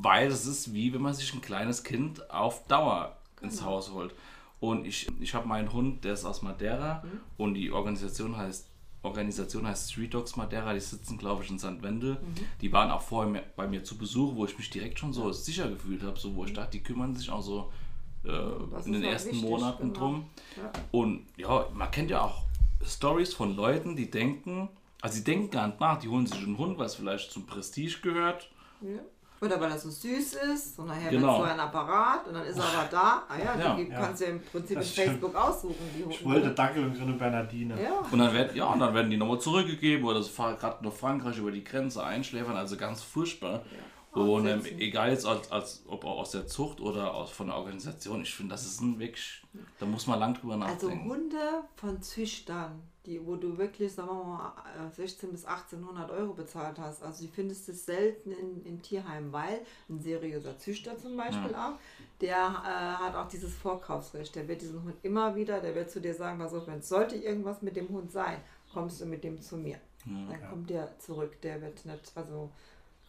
Speaker 2: Weil es ist wie wenn man sich ein kleines Kind auf Dauer ins Haus holt. Und ich, ich habe meinen Hund, der ist aus Madeira und die Organisation heißt Organisation heißt Street Dogs Madeira, die sitzen glaube ich in St. Wendel. Die waren auch vorher bei mir zu Besuch, wo ich mich direkt schon so sicher gefühlt habe, so wo ich dachte, die kümmern sich auch so äh, in den ersten
Speaker 3: wichtig,
Speaker 2: Monaten
Speaker 3: genau.
Speaker 2: drum.
Speaker 3: Ja.
Speaker 2: Und ja, man kennt ja auch Stories von Leuten, die denken, also sie denken gar nicht nach, die holen sich einen Hund, was vielleicht zum Prestige gehört.
Speaker 3: Ja. Oder weil er so süß ist und nachher
Speaker 2: Genau.
Speaker 3: wird so ein Apparat und dann ist er aber da. Ah ja,
Speaker 2: Ja.
Speaker 3: du
Speaker 1: Ja.
Speaker 3: kannst ja im Prinzip in
Speaker 1: Das stimmt.
Speaker 3: Facebook aussuchen, die.
Speaker 1: Ich wollte Dackel und Grüne Bernardine.
Speaker 3: Ja.
Speaker 2: Und dann werden, ja, und dann werden die nochmal zurückgegeben oder sie fahren gerade nach Frankreich über die Grenze einschläfern, also ganz furchtbar. Und ähm,
Speaker 3: Aussetzen.
Speaker 2: egal jetzt als, als ob aus der Zucht oder aus, von der Organisation, ich finde, das ist ein wirklich, da muss man lang drüber
Speaker 3: Also
Speaker 2: nachdenken.
Speaker 3: Hunde von Züchtern, die, wo du wirklich, sagen wir mal, äh, 16 bis 1800 Euro bezahlt hast. Also die findest du selten in, in Tierheimen, weil ein seriöser Züchter zum Beispiel auch, der äh, hat auch dieses Vorkaufsrecht. Der wird diesen Hund immer wieder, der wird zu dir sagen, auf, wenn es sollte irgendwas mit dem Hund sein, kommst du mit dem zu mir. Dann kommt der zurück. Der wird nicht, also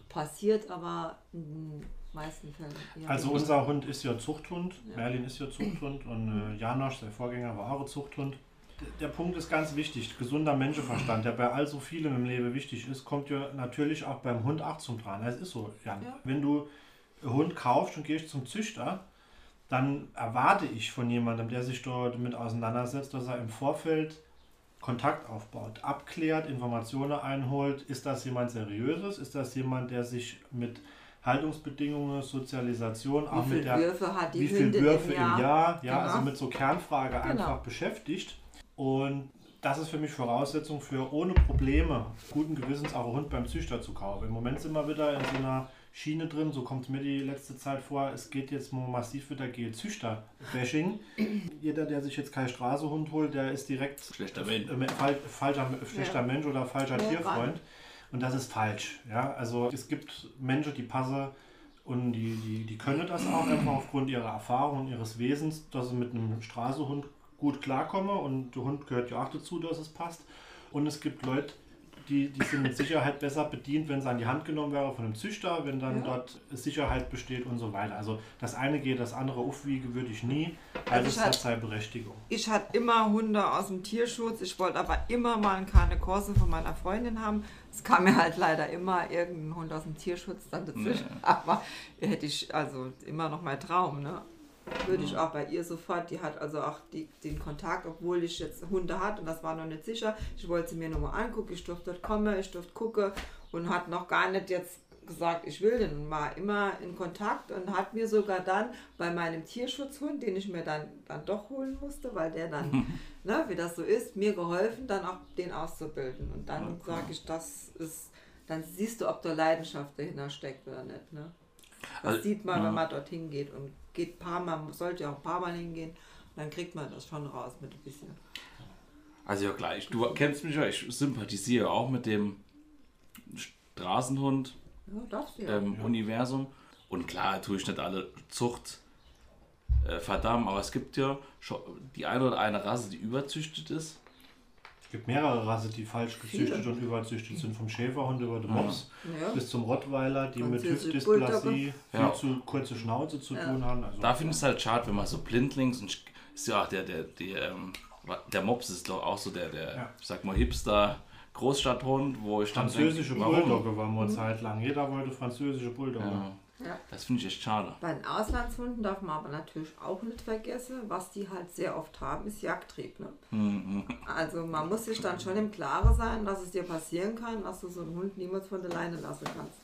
Speaker 3: passiert, aber in den meisten Fällen.
Speaker 1: Also unser Hund ist ja Zuchthund, Merlin ist ja Zuchthund und äh, Janosch, der Vorgänger, war auch Zuchthund. Der Punkt ist ganz wichtig, gesunder Menschenverstand, der bei all so vielem im Leben wichtig ist, kommt ja natürlich auch beim Hund auch zum Tragen. Es ist so, Jan.
Speaker 3: Ja.
Speaker 1: Wenn du einen Hund kaufst und gehst zum Züchter, dann erwarte ich von jemandem, der sich dort mit auseinandersetzt, dass er im Vorfeld Kontakt aufbaut, abklärt, Informationen einholt. Ist das jemand Seriöses? Ist das jemand, der sich mit Haltungsbedingungen, Sozialisation, auch
Speaker 3: wie
Speaker 1: mit
Speaker 3: viele
Speaker 1: der
Speaker 3: Würfe hat die
Speaker 1: wie viele
Speaker 3: Hündin
Speaker 1: Würfe
Speaker 3: im Jahr?
Speaker 1: im Jahr, ja,
Speaker 3: Genau.
Speaker 1: also mit so Kernfrage
Speaker 3: Genau.
Speaker 1: einfach beschäftigt. Und das ist für mich Voraussetzung für ohne Probleme guten Gewissens auch einen Hund beim Züchter zu kaufen. Im Moment sind wir wieder in so einer Schiene drin, so kommt es mir die letzte Zeit vor, es geht jetzt massiv wieder gegen Züchter-Bashing. [clears throat] Jeder, der sich jetzt keinen Straßehund holt, der ist direkt
Speaker 2: Schlechter Mensch.
Speaker 1: äh, fal falscher, schlechter
Speaker 3: Ja.
Speaker 1: Mensch oder falscher
Speaker 3: Ja,
Speaker 1: Tierfreund. Und das ist falsch. Ja? Also es gibt Menschen, die passen und die, die, die können das auch [clears throat] einfach aufgrund ihrer Erfahrung und ihres Wesens, dass sie mit einem Straßenhund gut klarkommen und der Hund gehört ja auch dazu, dass es passt. Und es gibt Leute, die, die sind mit Sicherheit besser bedient, wenn es an die Hand genommen wäre von einem Züchter, wenn dann
Speaker 3: Ja.
Speaker 1: dort Sicherheit besteht und so weiter. Also das eine geht, das andere aufwiegen würde ich nie, weil
Speaker 3: Also
Speaker 1: es
Speaker 3: ich
Speaker 1: hat seine Berechtigung.
Speaker 3: Ich hatte immer Hunde aus dem Tierschutz. Ich wollte aber immer mal einen Cane Corso von meiner Freundin haben. Es kam mir halt leider immer irgendein Hund aus dem Tierschutz dann dazwischen. [laughs] Aber hätte ich also immer noch mein Traum, ne? Würde ich auch bei ihr sofort. Die hat also auch die, den Kontakt, obwohl ich jetzt Hunde hatte und das war noch nicht sicher. Ich wollte sie mir nochmal angucken. Ich durfte dort kommen, ich durfte gucken und hat noch gar nicht jetzt gesagt, ich will den und war immer in Kontakt und hat mir sogar dann bei meinem Tierschutzhund, den ich mir dann, dann doch holen musste, weil der dann, [laughs] ne, wie das so ist, mir geholfen, dann auch den auszubilden. Und dann sage ich, das ist, dann siehst du, ob da Leidenschaft dahinter steckt oder nicht. Ne? Das
Speaker 2: Also,
Speaker 3: sieht man,
Speaker 2: ja.
Speaker 3: wenn man dorthin geht und geht ein paar Mal, man sollte ja auch ein paar Mal hingehen, dann kriegt man das schon raus mit ein bisschen.
Speaker 2: Also ja gleich, du kennst mich ja, ich sympathisiere auch mit dem Straßenhund
Speaker 3: Ja, du ja.
Speaker 2: ähm, Universum. Und klar, tue ich nicht alle Zucht äh, verdammen, aber es gibt ja schon die eine oder eine Rasse, die überzüchtet ist.
Speaker 1: Es gibt mehrere Rassen, die falsch gezüchtet
Speaker 3: Viele.
Speaker 1: und überzüchtet sind, vom Schäferhund über den Mops
Speaker 3: Ja.
Speaker 1: bis zum Rottweiler, die mit
Speaker 3: Französische
Speaker 1: Hüftdysplasie, viel
Speaker 2: Ja.
Speaker 1: zu kurze Schnauze zu tun haben. Also,
Speaker 2: Da finde ich es halt schade, wenn man so blindlings und ist ja auch der, der, der, ähm, der Mops ist doch auch so der, der,
Speaker 1: Ja.
Speaker 2: ich sag mal, Hipster Großstadthund, wo ich dann
Speaker 1: französische
Speaker 2: denke, warum?
Speaker 1: Bulldogge waren wir eine Zeit lang. Jeder wollte französische Bulldogge.
Speaker 2: Ja,
Speaker 3: Ja.
Speaker 2: das finde ich echt schade.
Speaker 3: Bei den Auslandshunden darf man aber natürlich auch nicht vergessen, was die halt sehr oft haben, ist Jagdtrieb. Ne?
Speaker 2: Mhm.
Speaker 3: Also man muss sich dann schon im Klaren sein, dass es dir passieren kann, dass du so einen Hund niemals von der Leine lassen kannst.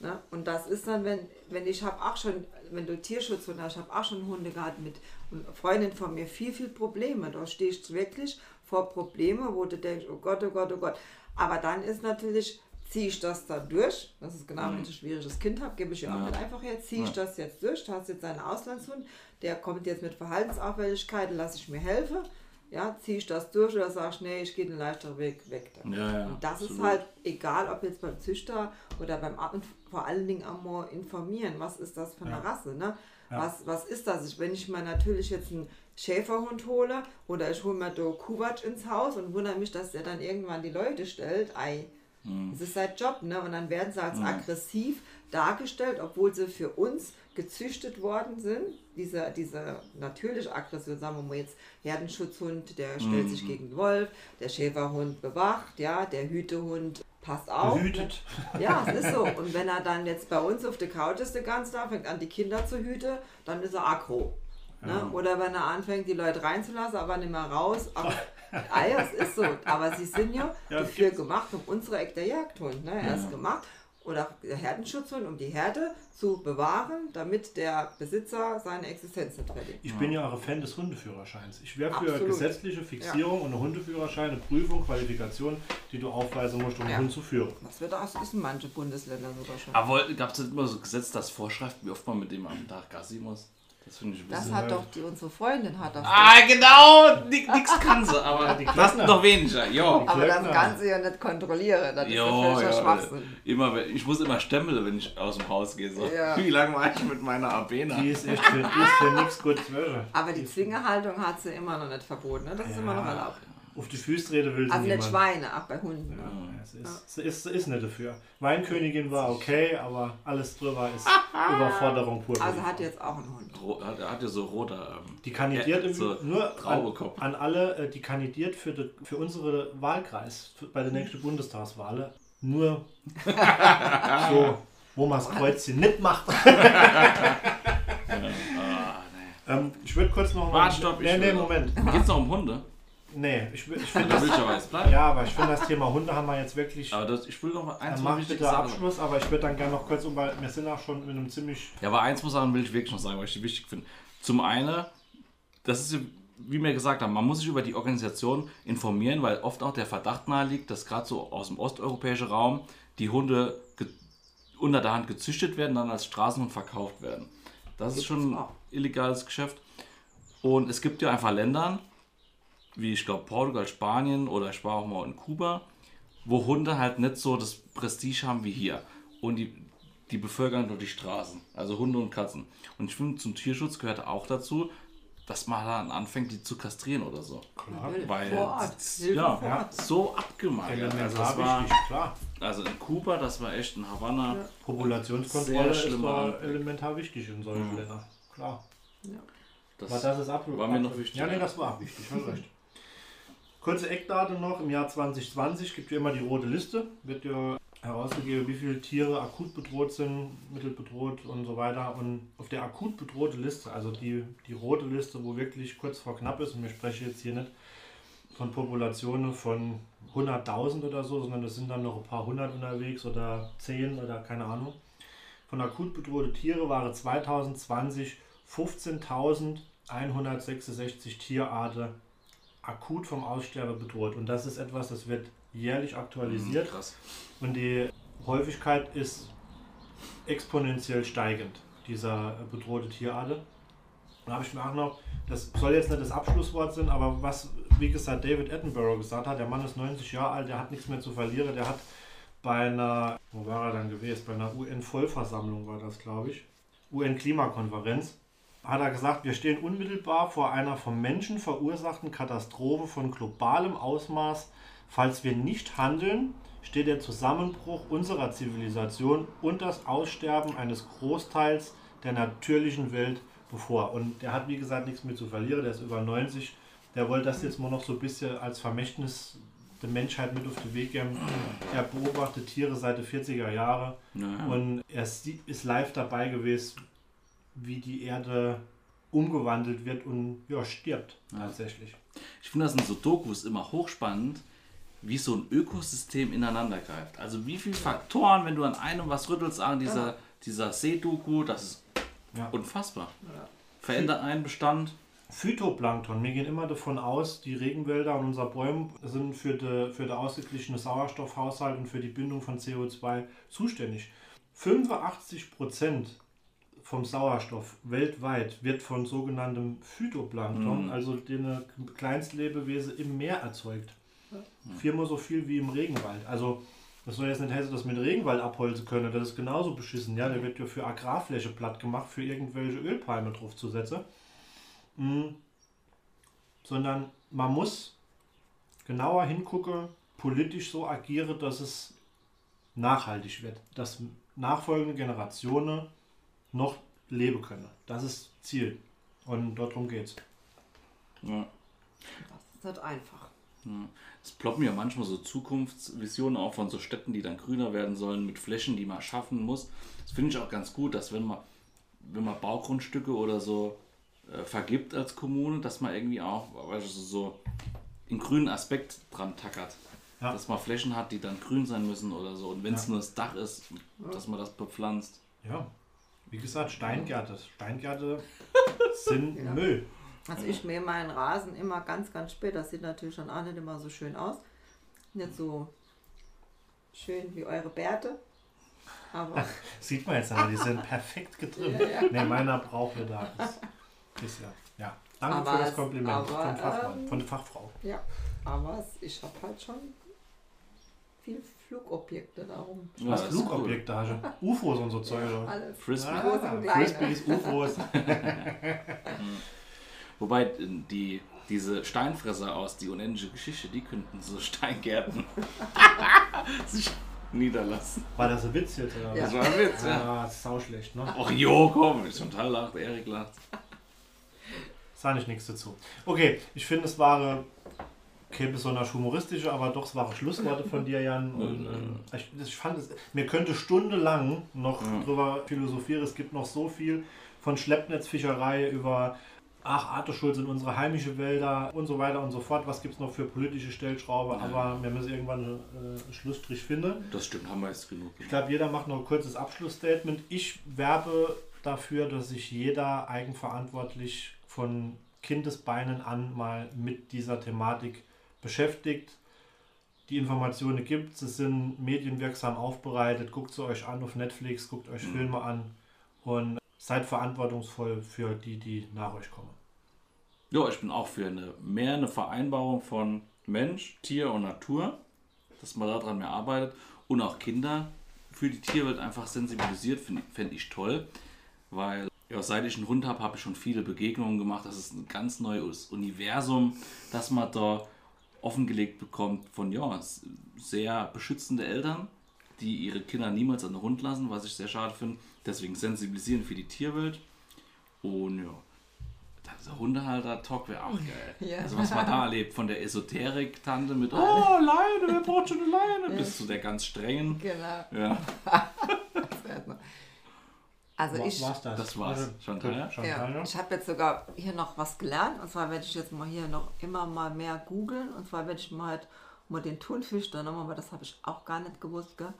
Speaker 3: Ne? Und das ist dann, wenn, wenn ich habe auch schon, wenn du Tierschutzhunde hast, ich habe auch schon Hunde gehabt mit und Freundin von mir, viel, viel Probleme. Da stehst du wirklich vor Probleme, wo du denkst, oh Gott, oh Gott, oh Gott. Aber dann ist natürlich, ziehe ich das da durch, das ist genau, wenn ich ein schwieriges Kind habe, gebe ich ja auch
Speaker 2: Ja.
Speaker 3: nicht einfach her, ziehe ich
Speaker 2: Ja.
Speaker 3: das jetzt durch, du hast jetzt einen Auslandshund, der kommt jetzt mit Verhaltensauffälligkeiten, lasse ich mir helfen. Ja, ziehe ich das durch oder sagst, nee, ich gehe den leichteren Weg weg. Dann.
Speaker 2: Ja, ja,
Speaker 3: Und das ist
Speaker 2: absolut.
Speaker 3: halt egal, ob jetzt beim Züchter oder beim Arzt, und vor allen Dingen auch mal informieren, was ist das für eine
Speaker 1: Ja.
Speaker 3: Rasse, ne? Was, was ist das? Ich, wenn ich mal natürlich jetzt einen Schäferhund hole oder ich hole mir da Kubatsch ins Haus und wundere mich, dass der dann irgendwann die Leute stellt. Ei, das ist sein Job, ne? Und dann werden sie als aggressiv dargestellt, obwohl sie für uns gezüchtet worden sind. Diese, diese natürliche Aggression, sagen wir mal jetzt, Herdenschutzhund, der stellt sich gegen den Wolf, der Schäferhund bewacht, ja, der Hütehund passt auf. ne?
Speaker 1: Behütet.
Speaker 3: Ja, es ist so. Und wenn er dann jetzt bei uns auf der Couch ist den ganzen Tag, fängt an die Kinder zu hüten, dann ist er aggro. Ne? Oder wenn er anfängt, die Leute reinzulassen, aber nicht mehr raus. Aber, [laughs] ah ja, es ist so. Aber sie sind ja, [laughs]
Speaker 1: Ja,
Speaker 3: dafür gemacht, um unsere Eck der Jagdhund. Ne? Er ist gemacht. Oder der Herdenschutzhund, um die Herde zu bewahren, damit der Besitzer seine Existenz nicht verliert.
Speaker 1: Ich bin ja auch ein Fan des Hundeführerscheins. Ich wäre für
Speaker 3: Absolut.
Speaker 1: gesetzliche Fixierung und einen Führerschein, eine Prüfung, Qualifikation, die du aufweisen musst, um
Speaker 3: Ja.
Speaker 1: einen Hund zu führen.
Speaker 3: Das wird auch, in manche Bundesländer sogar schon.
Speaker 2: Aber gab es nicht immer so ein Gesetz, das vorschreibt, wie oft man mit dem am Tag Gassi muss? Das finde ich ein
Speaker 3: Das
Speaker 2: bisschen.
Speaker 3: hat doch die, unsere Freundin hat das.
Speaker 2: Ah, genau! Ni- Nix kann sie, aber
Speaker 1: die
Speaker 2: das
Speaker 1: Klöckner.
Speaker 2: noch weniger. Jo.
Speaker 3: aber das
Speaker 1: Klöckner.
Speaker 3: Ganze ja nicht kontrollieren. Das ist ja
Speaker 2: Jo,
Speaker 3: völliger
Speaker 2: ja,
Speaker 3: Schwachsinn.
Speaker 2: immer, wenn- ich muss immer stempeln, wenn ich aus dem Haus gehe. So.
Speaker 3: Ja.
Speaker 2: Wie lange war ich mit meiner Abena?
Speaker 1: Die ist echt für, die ist für nichts gut zwölf.
Speaker 3: Aber die Zwingerhaltung hat sie immer noch nicht verboten. Ne? Das ist immer noch erlaubt.
Speaker 1: Auf die Füße reden will sie
Speaker 3: Also nicht
Speaker 1: niemand.
Speaker 3: Schweine, auch bei Hunden.
Speaker 1: Ja, es ist, es ist, es ist nicht dafür. Weinkönigin war okay, aber alles drüber ist [laughs] Überforderung pur.
Speaker 3: Also hat jetzt auch einen Hund.
Speaker 2: Ro- Hat, er hat ja so roter. Ähm,
Speaker 1: Die kandidiert im,
Speaker 2: so
Speaker 1: nur an,
Speaker 2: Traubekopf.
Speaker 1: an alle, äh, die kandidiert für, die, für unsere Wahlkreis für, bei der nächsten Bundestagswahl. Nur [laughs] so, wo man das Kreuzchen nicht macht. [laughs]
Speaker 2: Ah, nee.
Speaker 1: ähm, ich würde kurz noch.
Speaker 2: Warte, stopp, ich
Speaker 1: Nee, nee,
Speaker 2: will-
Speaker 1: Moment.
Speaker 2: Geht's noch um Hunde?
Speaker 1: Nee, ich, ich finde
Speaker 2: Da [laughs]
Speaker 1: das.
Speaker 2: aber jetzt bleiben.
Speaker 1: Ja, aber ich finde das Thema Hunde haben wir jetzt wirklich.
Speaker 2: Aber das, ich will noch eins
Speaker 1: Dann mache ich bitte. Abschluss, aber ich würde dann gerne noch kurz, um, weil wir sind auch schon mit einem ziemlich.
Speaker 2: Ja, aber eins muss Sachen will ich wirklich noch sagen, weil ich die wichtig finde. Zum einen, das ist, ja, wie wir gesagt haben, man muss sich über die Organisation informieren, weil oft auch der Verdacht naheliegt, dass gerade so aus dem osteuropäischen Raum die Hunde unter der Hand gezüchtet werden, dann als Straßenhund verkauft werden. Das ist schon ein illegales Geschäft. Und es gibt ja einfach Länder, wie ich glaube Portugal, Spanien oder ich war auch mal in Kuba, wo Hunde halt nicht so das Prestige haben wie hier. Und die, die bevölkern dort die Straßen. Also Hunde und Katzen. Und ich finde, zum Tierschutz gehört auch dazu, dass man dann anfängt, die zu kastrieren oder so.
Speaker 1: Klar.
Speaker 2: Weil
Speaker 3: Vor Ort. Hilfe
Speaker 2: ja,
Speaker 3: Ort.
Speaker 2: so abgemagert. Also, das war,
Speaker 1: klar.
Speaker 2: also in Kuba, das war echt in Havanna.
Speaker 1: Populationskontrolle
Speaker 2: Sehr
Speaker 1: ist
Speaker 2: Anblick.
Speaker 1: elementar wichtig in solchen Ländern. Klar.
Speaker 2: Das,
Speaker 1: Aber das ist absolut.
Speaker 2: war mir noch wichtig.
Speaker 1: Ja, nee, das war wichtig, hast recht. Kurze Eckdaten noch. Im Jahr 2020 gibt ja immer die rote Liste. Wird ja herausgegeben, wie viele Tiere akut bedroht sind, mittelbedroht und so weiter. Und auf der akut bedrohte Liste, also die, die rote Liste, wo wirklich kurz vor knapp ist, und wir sprechen jetzt hier nicht von Populationen von 100.000 oder so, sondern das sind dann noch ein paar hundert unterwegs oder 10 oder keine Ahnung. Von akut bedrohte Tiere waren 2020 15.166 Tierarten akut vom Aussterben bedroht. Und das ist etwas, das wird jährlich aktualisiert.
Speaker 2: Krass.
Speaker 1: Und die Häufigkeit ist exponentiell steigend, dieser bedrohte Tierart. Da habe ich mir auch noch, das soll jetzt nicht das Abschlusswort sein, aber was, wie gesagt, David Attenborough gesagt hat, der Mann ist 90 Jahre alt, der hat nichts mehr zu verlieren, der hat bei einer, wo war er dann gewesen, bei einer UN-Vollversammlung war das, glaube ich, UN-Klimakonferenz, hat er gesagt, wir stehen unmittelbar vor einer vom Menschen verursachten Katastrophe von globalem Ausmaß. Falls wir nicht handeln, steht der Zusammenbruch unserer Zivilisation und das Aussterben eines Großteils der natürlichen Welt bevor. Und der hat, wie gesagt, nichts mehr zu verlieren, der ist über 90. Der wollte das jetzt mal noch so ein bisschen als Vermächtnis der Menschheit mit auf den Weg geben. Er beobachtet Tiere seit den 40er Jahren
Speaker 2: Ja.
Speaker 1: und er ist live dabei gewesen, wie die Erde umgewandelt wird und ja, stirbt tatsächlich.
Speaker 2: Ich finde das in so Dokus immer hochspannend, wie so ein Ökosystem ineinander greift. Also wie viele Faktoren, wenn du an einem was rüttelst, an dieser, dieser See-Doku, das ist
Speaker 1: Ja.
Speaker 2: unfassbar. Verändert einen Bestand.
Speaker 1: Phytoplankton, wir gehen immer davon aus, die Regenwälder und unser Bäume sind für den für de ausgeglichene Sauerstoffhaushalt und für die Bindung von CO2 zuständig. 85% vom Sauerstoff weltweit wird von sogenanntem Phytoplankton, also den Kleinstlebewesen im Meer erzeugt. Viermal so viel wie im Regenwald. Also das soll jetzt nicht heißen, dass wir den Regenwald abholzen können. Das ist genauso beschissen. Ja, der wird ja für Agrarfläche platt gemacht, für irgendwelche Ölpalme draufzusetzen. Mm. sondern man muss genauer hingucken, politisch so agieren, dass es nachhaltig wird, dass nachfolgende Generationen noch leben können. Das ist Ziel. Und darum geht's.
Speaker 2: Ja.
Speaker 3: Das ist nicht einfach.
Speaker 2: Ja. Es ploppen ja manchmal so Zukunftsvisionen auch von so Städten, die dann grüner werden sollen, mit Flächen, die man schaffen muss. Das finde ich auch ganz gut, dass wenn man, wenn man Baugrundstücke oder so äh, vergibt als Kommune, dass man irgendwie auch weißt du, so einen grünen Aspekt dran tackert.
Speaker 1: Ja.
Speaker 2: Dass man Flächen hat, die dann grün sein müssen oder so. Und wenn es
Speaker 1: Ja.
Speaker 2: nur das Dach ist, dass man das bepflanzt.
Speaker 1: Ja. Wie gesagt, Steingärte. Steingärte [laughs] sind
Speaker 3: Ja.
Speaker 1: Müll.
Speaker 3: Also ich mähe meinen Rasen immer ganz, ganz spät. Das sieht natürlich dann auch nicht immer so schön aus. Nicht so schön wie eure Bärte. Aber
Speaker 1: Sieht man jetzt aber, die sind perfekt getrimmt.
Speaker 3: Ja, ja.
Speaker 1: Ne, meiner braucht wir da. Ist, ja. ja. Danke
Speaker 3: Aber
Speaker 1: für das
Speaker 3: es-
Speaker 1: Kompliment
Speaker 3: aber,
Speaker 1: von, Fachmann,
Speaker 3: ähm,
Speaker 1: von der Fachfrau.
Speaker 3: ja, aber ich habe halt schon viel Flugobjekte darum.
Speaker 2: Ja,
Speaker 1: Was
Speaker 2: das ist
Speaker 1: Flugobjekte hast du? UFOs und so Zeug.
Speaker 2: Frisbee.
Speaker 1: Ah,
Speaker 3: und klein.
Speaker 1: Frisbees, UFOs. [laughs] [laughs]
Speaker 2: Wobei äh, die, diese Steinfresser aus die unendliche Geschichte, die könnten so Steingärten [laughs] sich niederlassen.
Speaker 1: War das ein Witz jetzt? Oder?
Speaker 3: Ja.
Speaker 2: Das war ein Witz, ja.
Speaker 1: Ja, ist sau schlecht, ne?
Speaker 2: Ach jo, komm, ich total lacht, Erik lacht.
Speaker 1: Sag ich nichts dazu. Okay, ich finde, es waren keine besonders humoristische, aber doch, es waren Schlussworte von dir, Jan. Und, ähm, ich, ich fand es, mir könnte stundenlang noch
Speaker 2: Ja.
Speaker 1: drüber philosophieren. Es gibt noch so viel von Schleppnetzfischerei über ach, Artenschutz in unsere heimische Wälder und so weiter und so fort. Was gibt es noch für politische Stellschraube? Aber wir müssen irgendwann einen, äh, einen Schlussstrich finden.
Speaker 2: Das stimmt, haben wir jetzt genug.
Speaker 1: Ich glaube, jeder macht noch ein kurzes Abschlussstatement. Ich werbe dafür, dass sich jeder eigenverantwortlich von Kindesbeinen an mal mit dieser Thematik beschäftigt. Die Informationen gibt, sie sind medienwirksam aufbereitet. Guckt sie euch an auf Netflix, guckt euch. Filme an und seid verantwortungsvoll für die, die nach euch kommen.
Speaker 2: Ja, ich bin auch für eine mehr eine Vereinbarung von Mensch, Tier und Natur, dass man daran mehr arbeitet und auch Kinder für die Tierwelt einfach sensibilisiert, finde fänd ich toll, weil ja, seit ich einen Hund habe, habe ich schon viele Begegnungen gemacht. Das ist ein ganz neues Universum, das man da offengelegt bekommt von ja, sehr beschützende Eltern, die ihre Kinder niemals an den Hund lassen, was ich sehr schade finde. Deswegen sensibilisieren für die Tierwelt. Und ja, dieser Hundehalter-Talk wäre auch geil. [laughs]
Speaker 3: Ja.
Speaker 2: Also was man da erlebt, von der Esoterik-Tante mit, [laughs] oh, Leine, wer braucht schon eine Leine, bis zu der ganz strengen.
Speaker 3: Genau.
Speaker 2: Ja, [laughs]
Speaker 3: Also
Speaker 1: Wa-
Speaker 3: ich,
Speaker 1: war's das?
Speaker 2: das war's.
Speaker 1: Also,
Speaker 2: Chantal, ja?
Speaker 1: gut, Chantal,
Speaker 3: ja,
Speaker 1: ja?
Speaker 3: ich habe jetzt sogar hier noch was gelernt. Und zwar werde ich jetzt mal hier noch immer mal mehr googeln. Und zwar werde ich mal halt mal den Thunfisch da nochmal, weil das habe ich auch gar nicht gewusst, gell?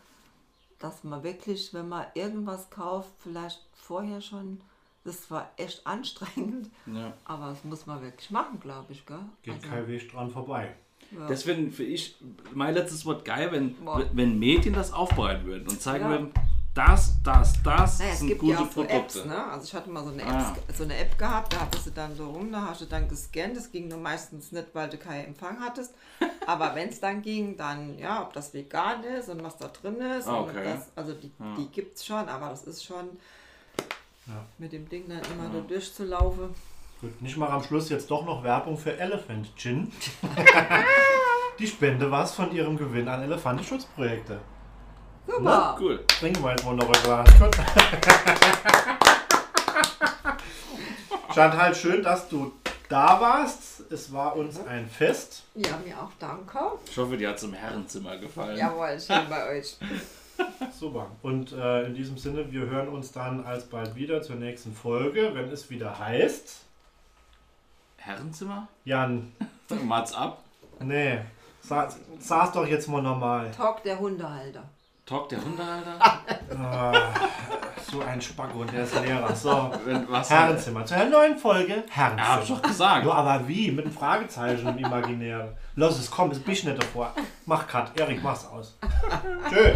Speaker 3: dass man wirklich, wenn man irgendwas kauft, vielleicht vorher schon, das war echt [laughs] anstrengend,
Speaker 2: ja.
Speaker 3: aber das muss man wirklich machen, glaube ich. Gell?
Speaker 1: Geht
Speaker 3: Also,
Speaker 1: kein Weg dran vorbei.
Speaker 3: ja.
Speaker 2: Deswegen finde ich mein letztes Wort geil, wenn,
Speaker 3: Boah.
Speaker 2: wenn Medien das aufbereiten würden und zeigen
Speaker 3: Ja.
Speaker 2: würden, das, das, das
Speaker 3: Naja, es
Speaker 2: sind
Speaker 3: gibt
Speaker 2: gute
Speaker 3: ja auch so
Speaker 2: Produkte.
Speaker 3: Apps, ne? Also ich hatte mal so eine,
Speaker 2: Ah.
Speaker 3: App, so eine App gehabt, da hattest du dann so rum, da hast du dann gescannt. Das ging nur meistens nicht, weil du keinen Empfang hattest. [laughs] Aber wenn es dann ging, dann ja, ob das vegan ist und was da drin ist.
Speaker 2: Ah,
Speaker 3: und
Speaker 2: okay.
Speaker 3: das, also die,
Speaker 2: Ja.
Speaker 3: die gibt es schon, aber das ist schon
Speaker 1: Ja.
Speaker 3: mit dem Ding dann immer da durchzulaufen.
Speaker 1: Gut, nicht mal am Schluss jetzt doch noch Werbung für Elephant Gin. [laughs] Die spende was von ihrem Gewinn an Elefantenschutzprojekte.
Speaker 3: Super!
Speaker 2: Cool.
Speaker 1: Trinken wir jetzt mal noch ein Glas. [laughs] Chantal, schön, dass du da warst. Es war uns ein Fest.
Speaker 3: Ja, mir auch danke.
Speaker 2: Ich hoffe, dir hat es im Herrenzimmer gefallen.
Speaker 3: Jawohl, schön bei euch. [laughs]
Speaker 1: Super. Und äh, in diesem Sinne, wir hören uns dann alsbald wieder zur nächsten Folge, wenn es wieder heißt.
Speaker 2: Herrenzimmer?
Speaker 1: Jan, [laughs]
Speaker 2: Mats ab.
Speaker 1: nee, sa saß doch jetzt mal normal.
Speaker 3: Talk der Hundehalter.
Speaker 2: Talk der Hundehalter.
Speaker 1: Ah, so ein Spacko und der ist Lehrer. So,
Speaker 2: was?
Speaker 1: Herrenzimmer. Zu einer neuen Folge
Speaker 2: Ja, hab ich
Speaker 1: Herrenzimmer.
Speaker 2: doch gesagt.
Speaker 1: Ja, aber wie? Mit einem Fragezeichen im Imaginären. Los, es komm, es bist nicht davor. Mach Cut. Erik, mach's aus. [laughs] Tschö.